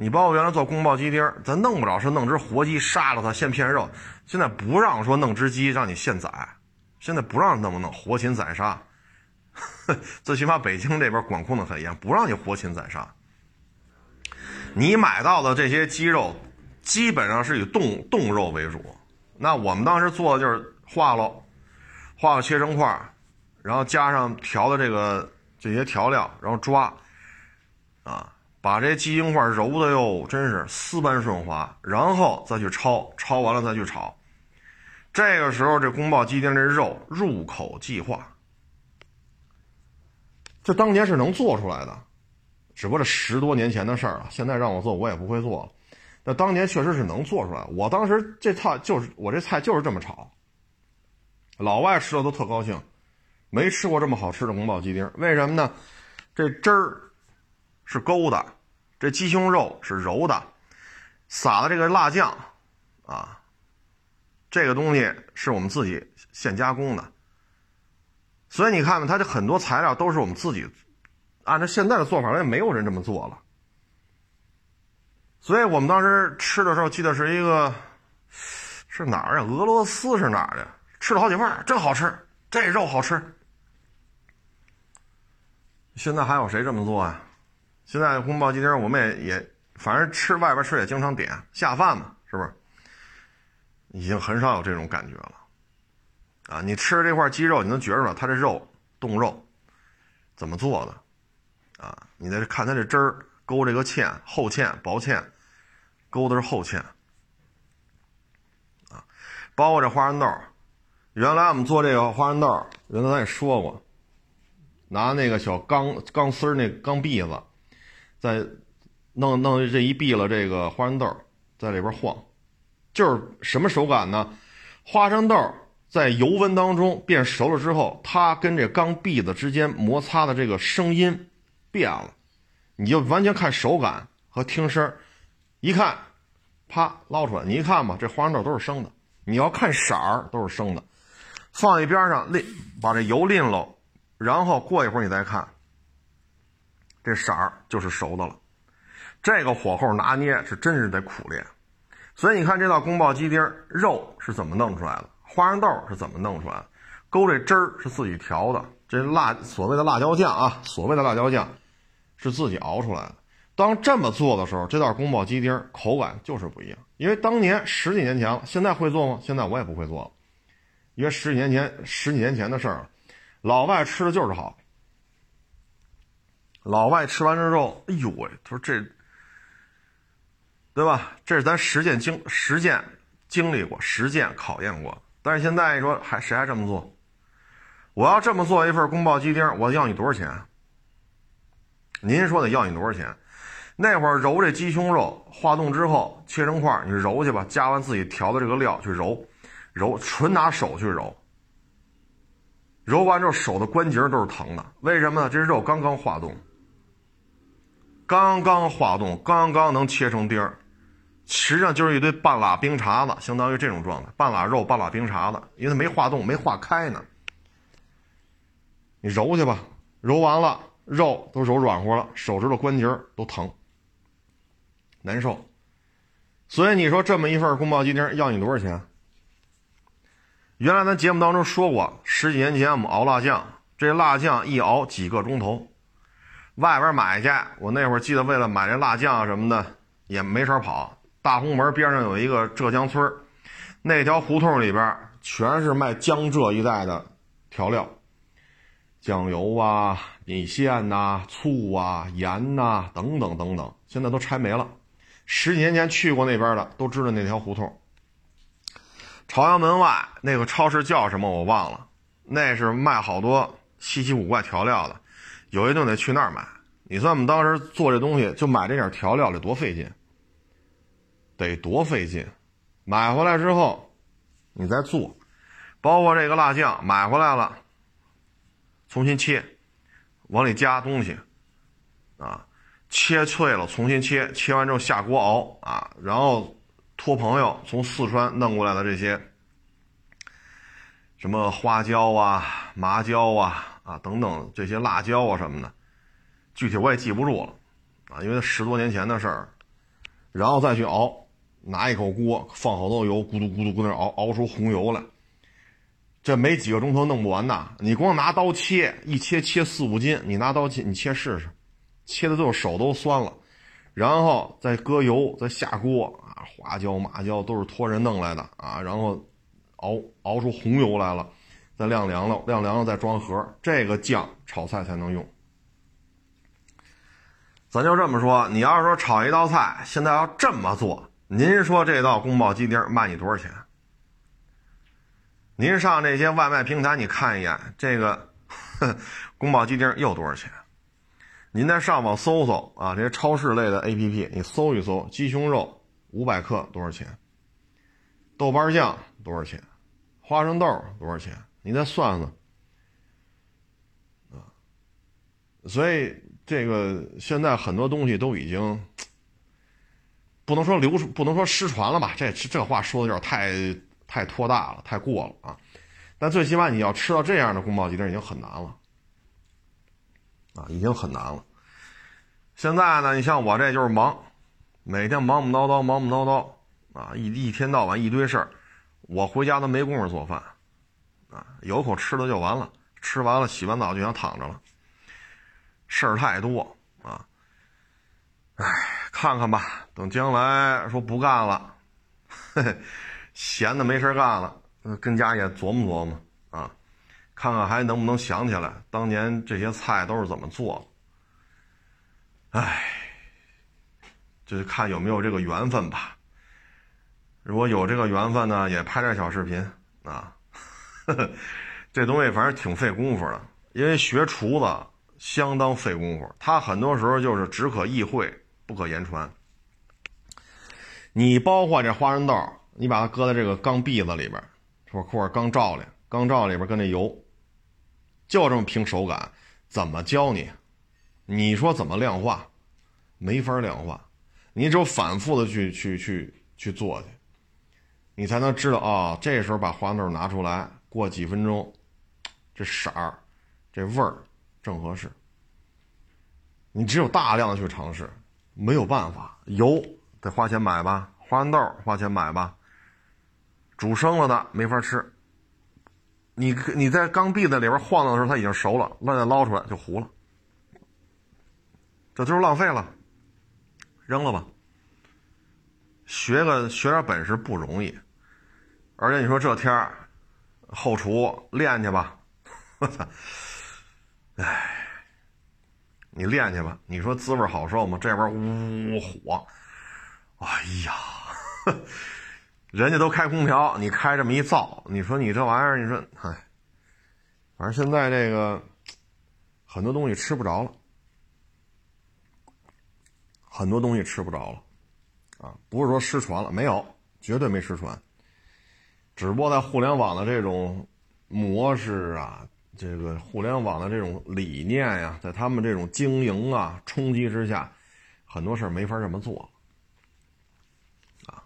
[SPEAKER 1] 你包括原来做宫保鸡丁，咱弄不着是弄只活鸡杀了它现片肉，现在不让说弄只鸡让你现宰，现在不让那么弄活禽宰杀。最起码北京这边管控的很严，不让你活禽宰杀。你买到的这些鸡肉，基本上是以冻冻肉为主。那我们当时做的就是化了，化了切成块，然后加上调的这个这些调料，然后抓，啊，把这鸡精块揉的哟，真是丝般顺滑，然后再去焯，焯完了再去炒。这个时候，这宫保鸡丁这肉入口即化。这当年是能做出来的，只不过这十多年前的事儿了。现在让我做，我也不会做了。那当年确实是能做出来。我当时这菜就是我这菜就是这么炒，老外吃的都特高兴，没吃过这么好吃的宫保鸡丁。为什么呢？这汁儿是勾的，这鸡胸肉是揉的，撒的这个辣酱啊，这个东西是我们自己现加工的。所以你看看，它这很多材料都是我们自己按照现在的做法，也没有人这么做了。所以我们当时吃的时候，记得是一个是哪儿啊？俄罗斯是哪儿的？吃了好几份，真好吃，这肉好吃。现在还有谁这么做啊？现在宫保鸡丁我们也也，反正吃外边吃也经常点下饭嘛，是不是？已经很少有这种感觉了。啊，你吃这块鸡肉，你能觉着它这肉冻肉怎么做的？啊，你再看它这汁儿勾这个芡，厚芡、薄芡，勾的是厚芡。啊，包括这花生豆，原来我们做这个花生豆，原来咱也说过，拿那个小钢钢丝那钢篦子，在弄弄这一闭了这个花生豆在里边晃，就是什么手感呢？花生豆。在油温当中变熟了之后，它跟这钢篦子之间摩擦的这个声音变了，你就完全看手感和听声一看，啪捞出来，你一看吧，这花生豆都是生的。你要看色儿都是生的，放一边上拎，把这油拎了，然后过一会儿你再看，这色儿就是熟的了。这个火候拿捏是真是得苦练。所以你看这道宫保鸡丁肉是怎么弄出来的？花生豆是怎么弄出来的？勾这汁儿是自己调的，这辣所谓的辣椒酱啊，所谓的辣椒酱是自己熬出来的。当这么做的时候，这道宫保鸡丁口感就是不一样。因为当年十几年前了，现在会做吗？现在我也不会做了，因为十几年前十几年前的事儿。老外吃的就是好，老外吃完之后，哎呦喂，他说这，对吧？这是咱实践经实践经历过，实践考验过。但是现在你说还谁还这么做？我要这么做一份宫保鸡丁，我要你多少钱？您说得要你多少钱？那会儿揉这鸡胸肉，化冻之后切成块，你揉去吧，加完自己调的这个料去揉，揉纯拿手去揉，揉完之后手的关节都是疼的。为什么呢？这肉刚刚化冻，刚刚化冻，刚刚能切成丁儿。实际上就是一堆半拉冰碴子，相当于这种状态，半拉肉、半拉冰碴子，因为它没化冻、没化开呢。你揉去吧，揉完了肉都揉软和了，手指头关节都疼，难受。所以你说这么一份宫保鸡丁要你多少钱？原来咱节目当中说过，十几年前我们熬辣酱，这辣酱一熬几个钟头，外边买去，我那会儿记得为了买这辣酱什么的也没少跑。大红门边上有一个浙江村那条胡同里边全是卖江浙一带的调料，酱油啊、米线呐、醋啊、盐呐等等等等，现在都拆没了。十几年前去过那边的都知道那条胡同。朝阳门外那个超市叫什么我忘了，那是卖好多稀奇古怪调料的，有一顿得去那儿买。你算我们当时做这东西就买这点调料得多费劲。得多费劲，买回来之后，你再做，包括这个辣酱买回来了，重新切，往里加东西，啊，切脆了重新切，切完之后下锅熬啊，然后托朋友从四川弄过来的这些，什么花椒啊、麻椒啊啊等等这些辣椒啊什么的，具体我也记不住了，啊，因为十多年前的事儿，然后再去熬。拿一口锅，放好多油，咕嘟咕嘟咕那熬，熬出红油来。这没几个钟头弄不完呐！你光拿刀切，一切切四五斤，你拿刀切，你切试试，切的最后手都酸了。然后再搁油，再下锅啊，花椒、麻椒都是托人弄来的啊，然后熬熬出红油来了，再晾凉了，晾凉了再装盒，这个酱炒菜才能用。咱就这么说，你要是说炒一道菜，现在要这么做，您说这道宫保鸡丁卖你多少钱？您上这些外卖平台，你看一眼这个宫保鸡丁又多少钱？您再上网搜搜啊，这些超市类的 APP，你搜一搜，鸡胸肉五百克多少钱？豆瓣酱多少钱？花生豆多少钱？你再算算啊。所以。这个现在很多东西都已经不能说流，不能说失传了吧？这这话说的有点太太托大了，太过了啊！但最起码你要吃到这样的宫保鸡丁已经很难了啊，已经很难了。现在呢，你像我这就是忙，每天忙忙叨叨，忙忙叨叨啊，一一天到晚一堆事儿，我回家都没工夫做饭啊，有口吃的就完了，吃完了洗完澡就想躺着了。事儿太多啊，哎，看看吧，等将来说不干了，嘿嘿，闲的没事干了，跟家也琢磨琢磨啊，看看还能不能想起来当年这些菜都是怎么做的。哎，就是看有没有这个缘分吧。如果有这个缘分呢，也拍点小视频啊。这东西反正挺费功夫的，因为学厨子。相当费功夫，他很多时候就是只可意会不可言传。你包括这花生豆，你把它搁在这个钢篦子里边，或或者钢罩里，钢罩里边跟那油，就这么凭手感，怎么教你？你说怎么量化？没法量化，你只有反复的去去去去做去，你才能知道啊。这时候把花生豆拿出来，过几分钟，这色儿，这味儿。正合适，你只有大量的去尝试，没有办法。油得花钱买吧，花生豆花钱买吧。煮生了的没法吃。你你在钢篦子里边晃荡的时候，它已经熟了，那再捞出来就糊了，这就是浪费了，扔了吧。学个学点本事不容易，而且你说这天儿，后厨练去吧，我操！哎，你练去吧。你说滋味好受吗？这边呜火，哎呀，人家都开空调，你开这么一灶，你说你这玩意儿，你说，哎，反正现在这个很多东西吃不着了，很多东西吃不着了，啊，不是说失传了，没有，绝对没失传，只不过在互联网的这种模式啊。这个互联网的这种理念呀，在他们这种经营啊冲击之下，很多事没法这么做啊。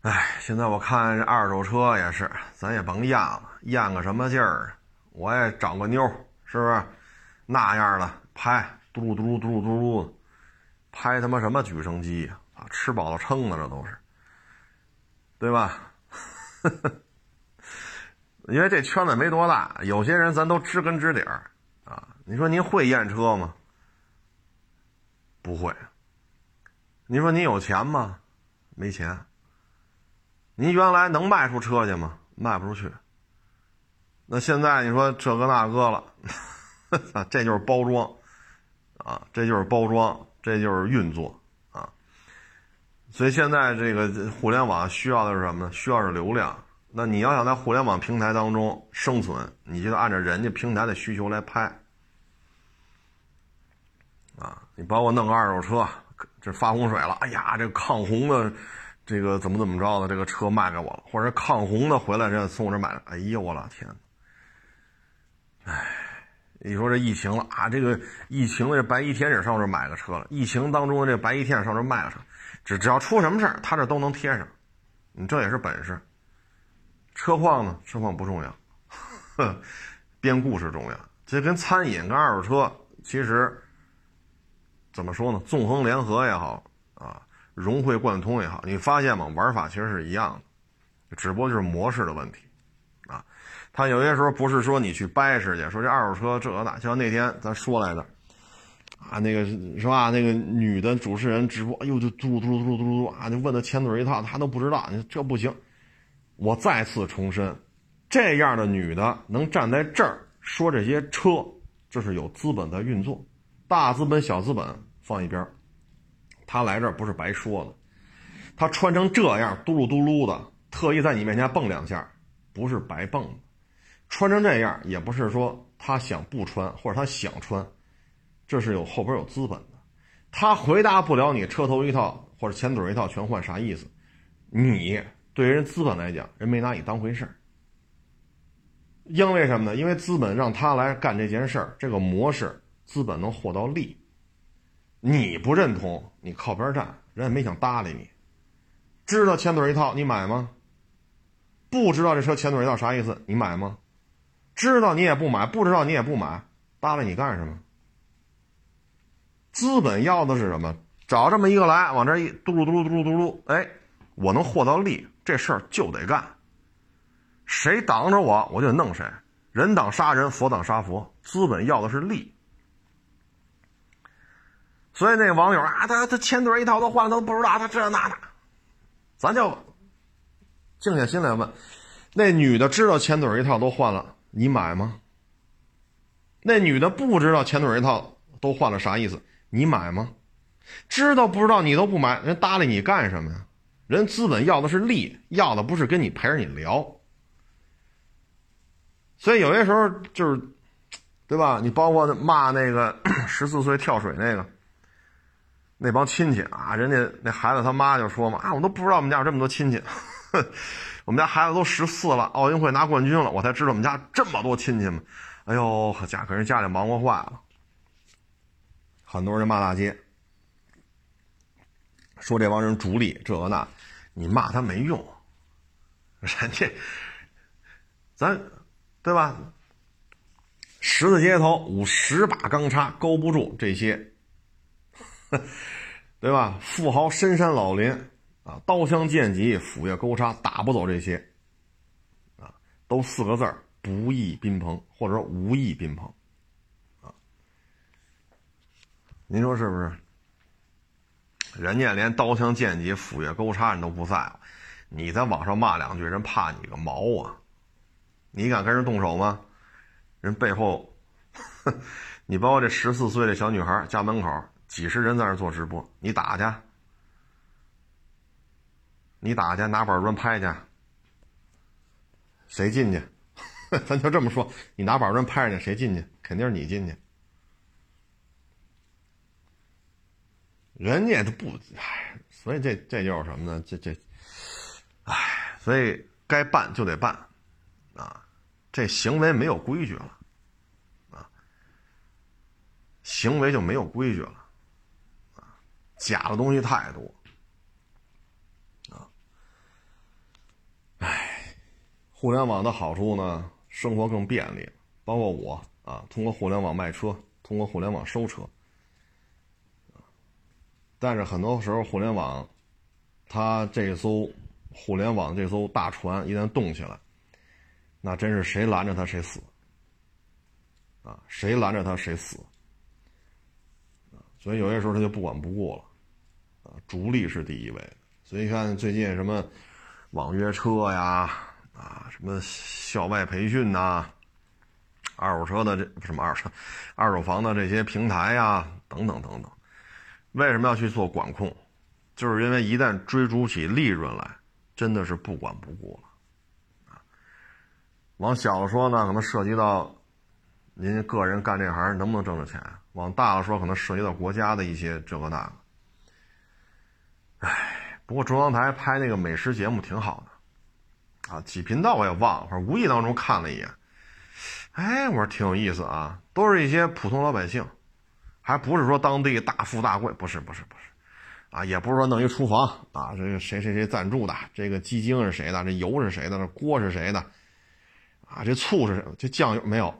[SPEAKER 1] 哎，现在我看这二手车也是，咱也甭验了，验个什么劲儿？我也找个妞，是不是？那样的拍，嘟噜嘟噜嘟噜嘟噜，拍他妈什么举升机？啊，吃饱了撑的，这都是，对吧？呵 因为这圈子没多大，有些人咱都知根知底儿，啊，你说您会验车吗？不会。你说您有钱吗？没钱。您原来能卖出车去吗？卖不出去。那现在你说这个那个了，这就是包装，啊，这就是包装，这就是运作，所以现在这个互联网需要的是什么呢？需要是流量。那你要想在互联网平台当中生存，你就得按照人家平台的需求来拍，啊，你帮我弄个二手车，这发洪水了，哎呀，这抗洪的，这个怎么怎么着的，这个车卖给我了，或者抗洪的回来这从我这买了，哎呦，我老天，哎，你说这疫情了啊，这个疫情的白衣天使上这买个车了，疫情当中的这白衣天使上这卖个车，只只要出什么事儿，他这都能贴上，你这也是本事。车况呢？车况不重要，编故事重要。这跟餐饮跟二手车其实怎么说呢？纵横联合也好啊，融会贯通也好，你发现吗？玩法其实是一样的，只不过就是模式的问题啊。他有些时候不是说你去掰扯去，说这二手车这那，就像那天咱说来的啊，那个是吧？那个女的主持人直播，哎呦，就嘟噜嘟噜嘟噜嘟噜啊，就问他前腿一套，他都不知道，这不行。我再次重申，这样的女的能站在这儿说这些车，这是有资本在运作，大资本、小资本放一边她来这儿不是白说的，她穿成这样嘟噜嘟噜的，特意在你面前蹦两下，不是白蹦的。穿成这样也不是说她想不穿或者她想穿。这是有后边有资本的，他回答不了你车头一套或者前腿一套全换啥意思？你对人资本来讲，人没拿你当回事儿。因为什么呢？因为资本让他来干这件事儿，这个模式资本能获到利。你不认同，你靠边站，人也没想搭理你。知道前腿一套你买吗？不知道这车前腿一套啥意思？你买吗？知道你也不买，不知道你也不买，搭理你干什么？资本要的是什么？找这么一个来，往这一嘟噜嘟噜嘟噜嘟噜，哎，我能获到利，这事儿就得干。谁挡着我，我就弄谁。人挡杀人，佛挡杀佛。资本要的是利。所以那网友啊，他他前腿一套都换了，都不知道他这那的。咱就静下心来问：那女的知道前腿一套都换了，你买吗？那女的不知道前腿一套都换了，啥意思？你买吗？知道不知道你都不买，人搭理你干什么呀？人资本要的是利，要的不是跟你陪着你聊。所以有些时候就是，对吧？你包括骂那个 十四岁跳水那个，那帮亲戚啊，人家那孩子他妈就说嘛啊，我都不知道我们家有这么多亲戚，我们家孩子都十四了，奥运会拿冠军了，我才知道我们家这么多亲戚嘛。哎呦，家给人家里忙活坏了。很多人骂大街，说这帮人逐利这个那，你骂他没用，人家咱对吧？十字街头五十把钢叉勾不住这些，对吧？富豪深山老林啊，刀枪剑戟斧钺钩叉打不走这些，啊，都四个字儿不义宾朋，或者说无义宾朋。您说是不是？人家连刀枪剑戟斧钺钩叉你都不在乎，你在网上骂两句，人怕你个毛啊！你敢跟人动手吗？人背后，你包括这十四岁的小女孩家门口几十人在那做直播，你打去，你打去拿板砖拍去，谁进去？咱就这么说，你拿板砖拍人家，谁进去？肯定是你进去。人家都不，唉，所以这这就是什么呢？这这，唉，所以该办就得办，啊，这行为没有规矩了，啊，行为就没有规矩了，啊，假的东西太多，啊，唉，互联网的好处呢，生活更便利，包括我啊，通过互联网卖车，通过互联网收车。但是很多时候，互联网，它这艘互联网这艘大船一旦动起来，那真是谁拦着它谁死，啊，谁拦着它谁死，所以有些时候他就不管不顾了，啊，逐利是第一位的。所以你看最近什么网约车呀，啊，什么校外培训呐，二手车的这什么二手二手房的这些平台呀，等等等等。为什么要去做管控？就是因为一旦追逐起利润来，真的是不管不顾了。啊，往小了说呢，可能涉及到您个人干这行能不能挣着钱；往大了说，可能涉及到国家的一些这个那个。唉，不过中央台拍那个美食节目挺好的，啊，几频道我也忘了，反正无意当中看了一眼。哎，我说挺有意思啊，都是一些普通老百姓。还不是说当地大富大贵，不是不是不是，啊，也不是说弄一厨房啊，这个谁谁谁赞助的，这个鸡精是谁的，这油是谁的，这锅是谁的，啊，这醋是这酱油没有，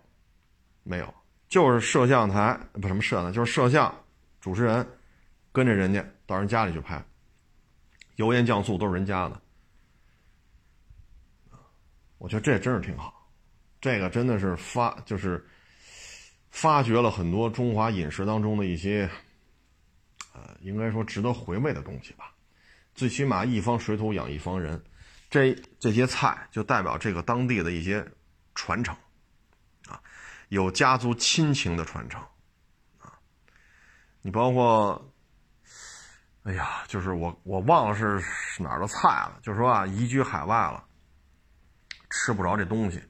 [SPEAKER 1] 没有，就是摄像台不什么摄呢，就是摄像主持人跟着人家到人家里去拍，油盐酱醋都是人家的，我觉得这真是挺好，这个真的是发就是。发掘了很多中华饮食当中的一些，呃，应该说值得回味的东西吧。最起码一方水土养一方人，这这些菜就代表这个当地的一些传承，啊，有家族亲情的传承，啊，你包括，哎呀，就是我我忘了是是哪儿的菜了，就是说啊，移居海外了，吃不着这东西，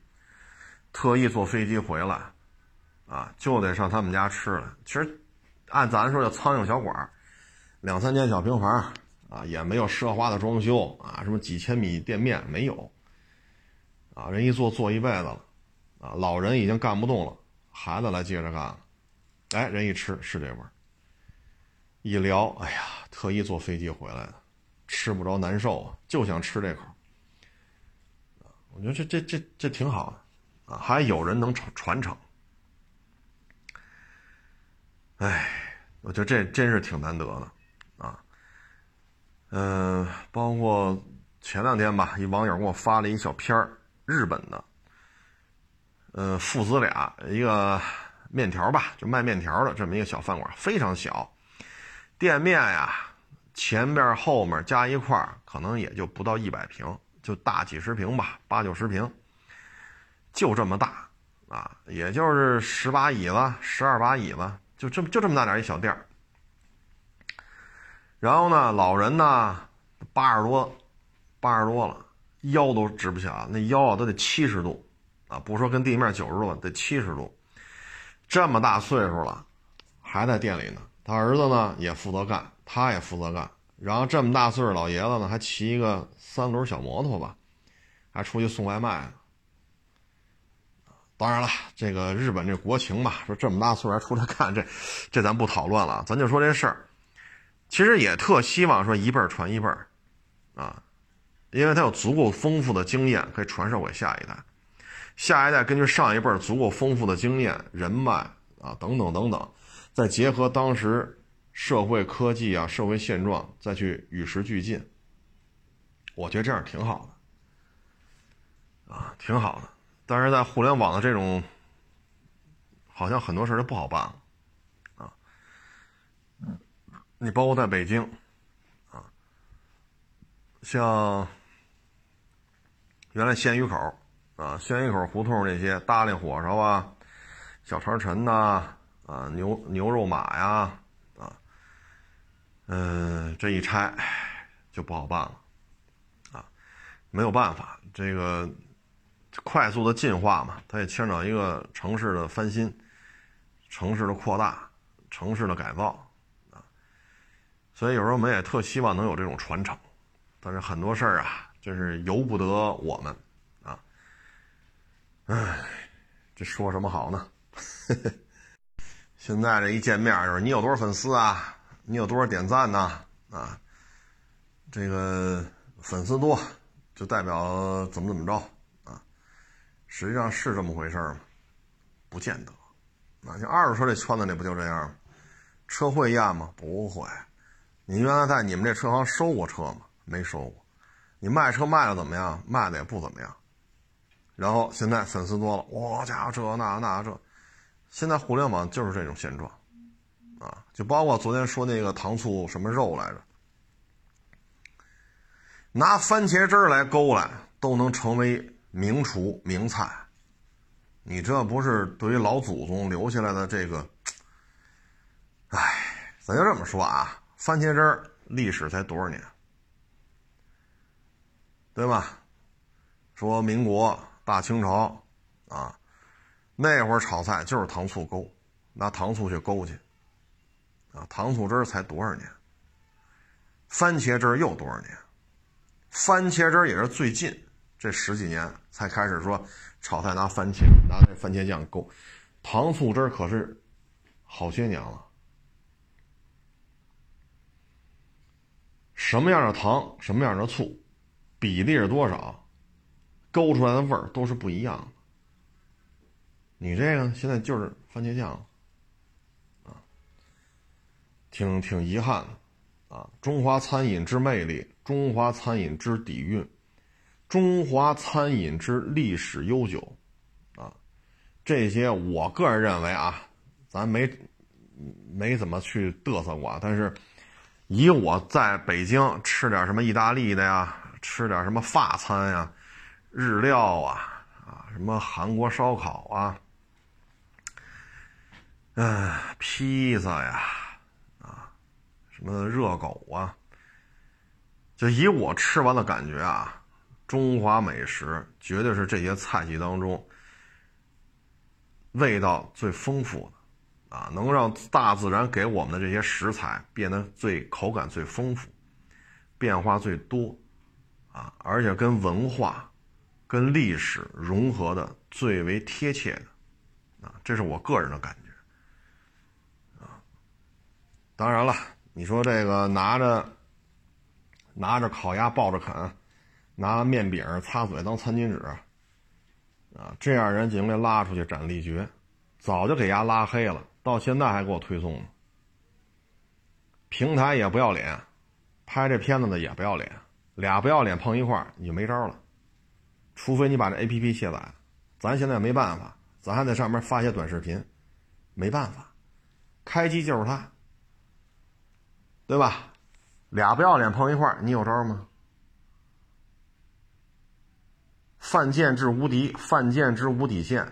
[SPEAKER 1] 特意坐飞机回来。啊，就得上他们家吃了。其实，按咱说叫苍蝇小馆两三间小平房啊，也没有奢华的装修啊，什么几千米店面没有。啊，人一做做一辈子了，啊，老人已经干不动了，孩子来接着干了。哎，人一吃是这味儿。一聊，哎呀，特意坐飞机回来的，吃不着难受，就想吃这口。我觉得这这这这挺好，啊，还有人能传传承。哎，我觉得这真是挺难得的，啊，嗯，包括前两天吧，一网友给我发了一小片儿，日本的，呃，父子俩，一个面条吧，就卖面条的这么一个小饭馆，非常小，店面呀，前边后面加一块，可能也就不到一百平，就大几十平吧，八九十平，就这么大，啊，也就是十把椅子，十二把椅子。就这么就这么大点一小店，然后呢，老人呢八十多，八十多了，腰都直不起来，那腰啊都得七十度，啊，不说跟地面九十度，得七十度，这么大岁数了，还在店里呢。他儿子呢也负责干，他也负责干。然后这么大岁数老爷子呢，还骑一个三轮小摩托吧，还出去送外卖呢。当然了，这个日本这国情吧，说这么大岁数还出来干这，这咱不讨论了，咱就说这事儿。其实也特希望说一辈传一辈，啊，因为他有足够丰富的经验可以传授给下一代，下一代根据上一辈足够丰富的经验、人脉啊等等等等，再结合当时社会科技啊、社会现状，再去与时俱进。我觉得这样挺好的，啊，挺好的。但是在互联网的这种，好像很多事儿都不好办了，啊，你包括在北京，啊，像原来鲜鱼口啊，鲜鱼口胡同那些大连火烧啊，小长城呐，啊，牛牛肉马呀，啊，嗯，这一拆就不好办了，啊，没有办法，这个。快速的进化嘛，它也牵扯一个城市的翻新、城市的扩大、城市的改造啊。所以有时候我们也特希望能有这种传承，但是很多事儿啊，真是由不得我们啊。唉，这说什么好呢？现在这一见面就是你有多少粉丝啊？你有多少点赞呢？啊，这个粉丝多就代表怎么怎么着？实际上是这么回事吗？不见得。那像二手车这圈子里不就这样吗？车会验吗？不会。你原来在你们这车行收过车吗？没收过。你卖车卖的怎么样？卖的也不怎么样。然后现在粉丝多了，哇家伙这那那这，现在互联网就是这种现状，啊，就包括昨天说那个糖醋什么肉来着，拿番茄汁来勾来都能成为。名厨名菜，你这不是对于老祖宗留下来的这个？哎，咱就这么说啊，番茄汁儿历史才多少年，对吧？说民国大清朝啊，那会儿炒菜就是糖醋勾，拿糖醋去勾去啊，糖醋汁儿才多少年？番茄汁儿又多少年？番茄汁儿也是最近。这十几年才开始说炒菜拿番茄拿那番茄酱勾，糖醋汁可是好些年了。什么样的糖，什么样的醋，比例是多少，勾出来的味儿都是不一样的。你这个现在就是番茄酱，啊，挺挺遗憾的，啊，中华餐饮之魅力，中华餐饮之底蕴。中华餐饮之历史悠久，啊，这些我个人认为啊，咱没没怎么去嘚瑟过，但是以我在北京吃点什么意大利的呀，吃点什么法餐呀、日料啊啊，什么韩国烧烤啊，嗯，披萨呀，啊，什么热狗啊，就以我吃完的感觉啊，中华美食绝对是这些菜系当中味道最丰富的，啊，能让大自然给我们的这些食材变得最口感最丰富，变化最多，啊，而且跟文化、跟历史融合的最为贴切的，啊，这是我个人的感觉。啊当然了，你说这个拿着拿着烤鸭抱着啃，拿面饼擦嘴当餐巾纸，啊，这样人就应该拉出去斩立决，早就给丫拉黑了，到现在还给我推送呢。平台也不要脸，拍这片子的也不要脸，俩不要脸碰一块你就没招了，除非你把这 A P P 卸载，咱现在没办法，咱还在上面发些短视频，没办法，开机就是他。对吧？俩不要脸碰一块，你有招吗？犯贱至无敌，犯贱之无底线，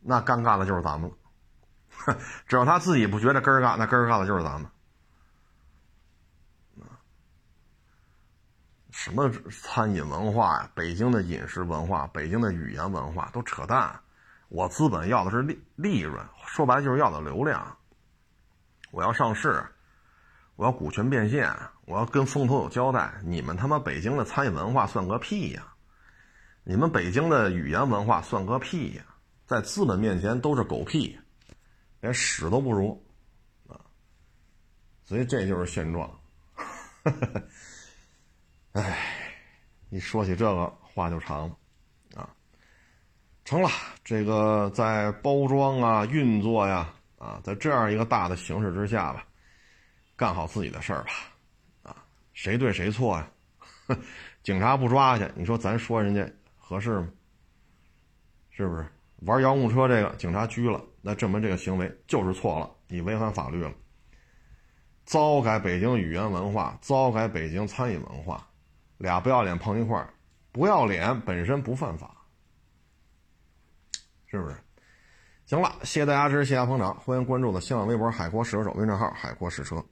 [SPEAKER 1] 那尴尬的就是咱们了。只要他自己不觉得根儿尬，那根儿尬的就是咱们。什么餐饮文化呀？北京的饮食文化，北京的语言文化都扯淡。我资本要的是利利润，说白了就是要的流量。我要上市。我要股权变现，我要跟风投有交代。你们他妈北京的餐饮文化算个屁呀！你们北京的语言文化算个屁呀！在资本面前都是狗屁，连屎都不如啊！所以这就是现状。哎，一说起这个话就长了啊！成了，这个在包装啊、运作呀啊，在这样一个大的形势之下吧。干好自己的事儿吧，啊，谁对谁错呀？警察不抓去，你说咱说人家合适吗？是不是？玩遥控车这个警察拘了，那证明这个行为就是错了，你违反法律了。糟改北京语言文化，糟改北京餐饮文化，俩不要脸碰一块儿，不要脸本身不犯法，是不是？行了，谢谢大家支持，谢谢大家捧场，欢迎关注我的新浪微博“海阔试车手”微信号“海阔试车”。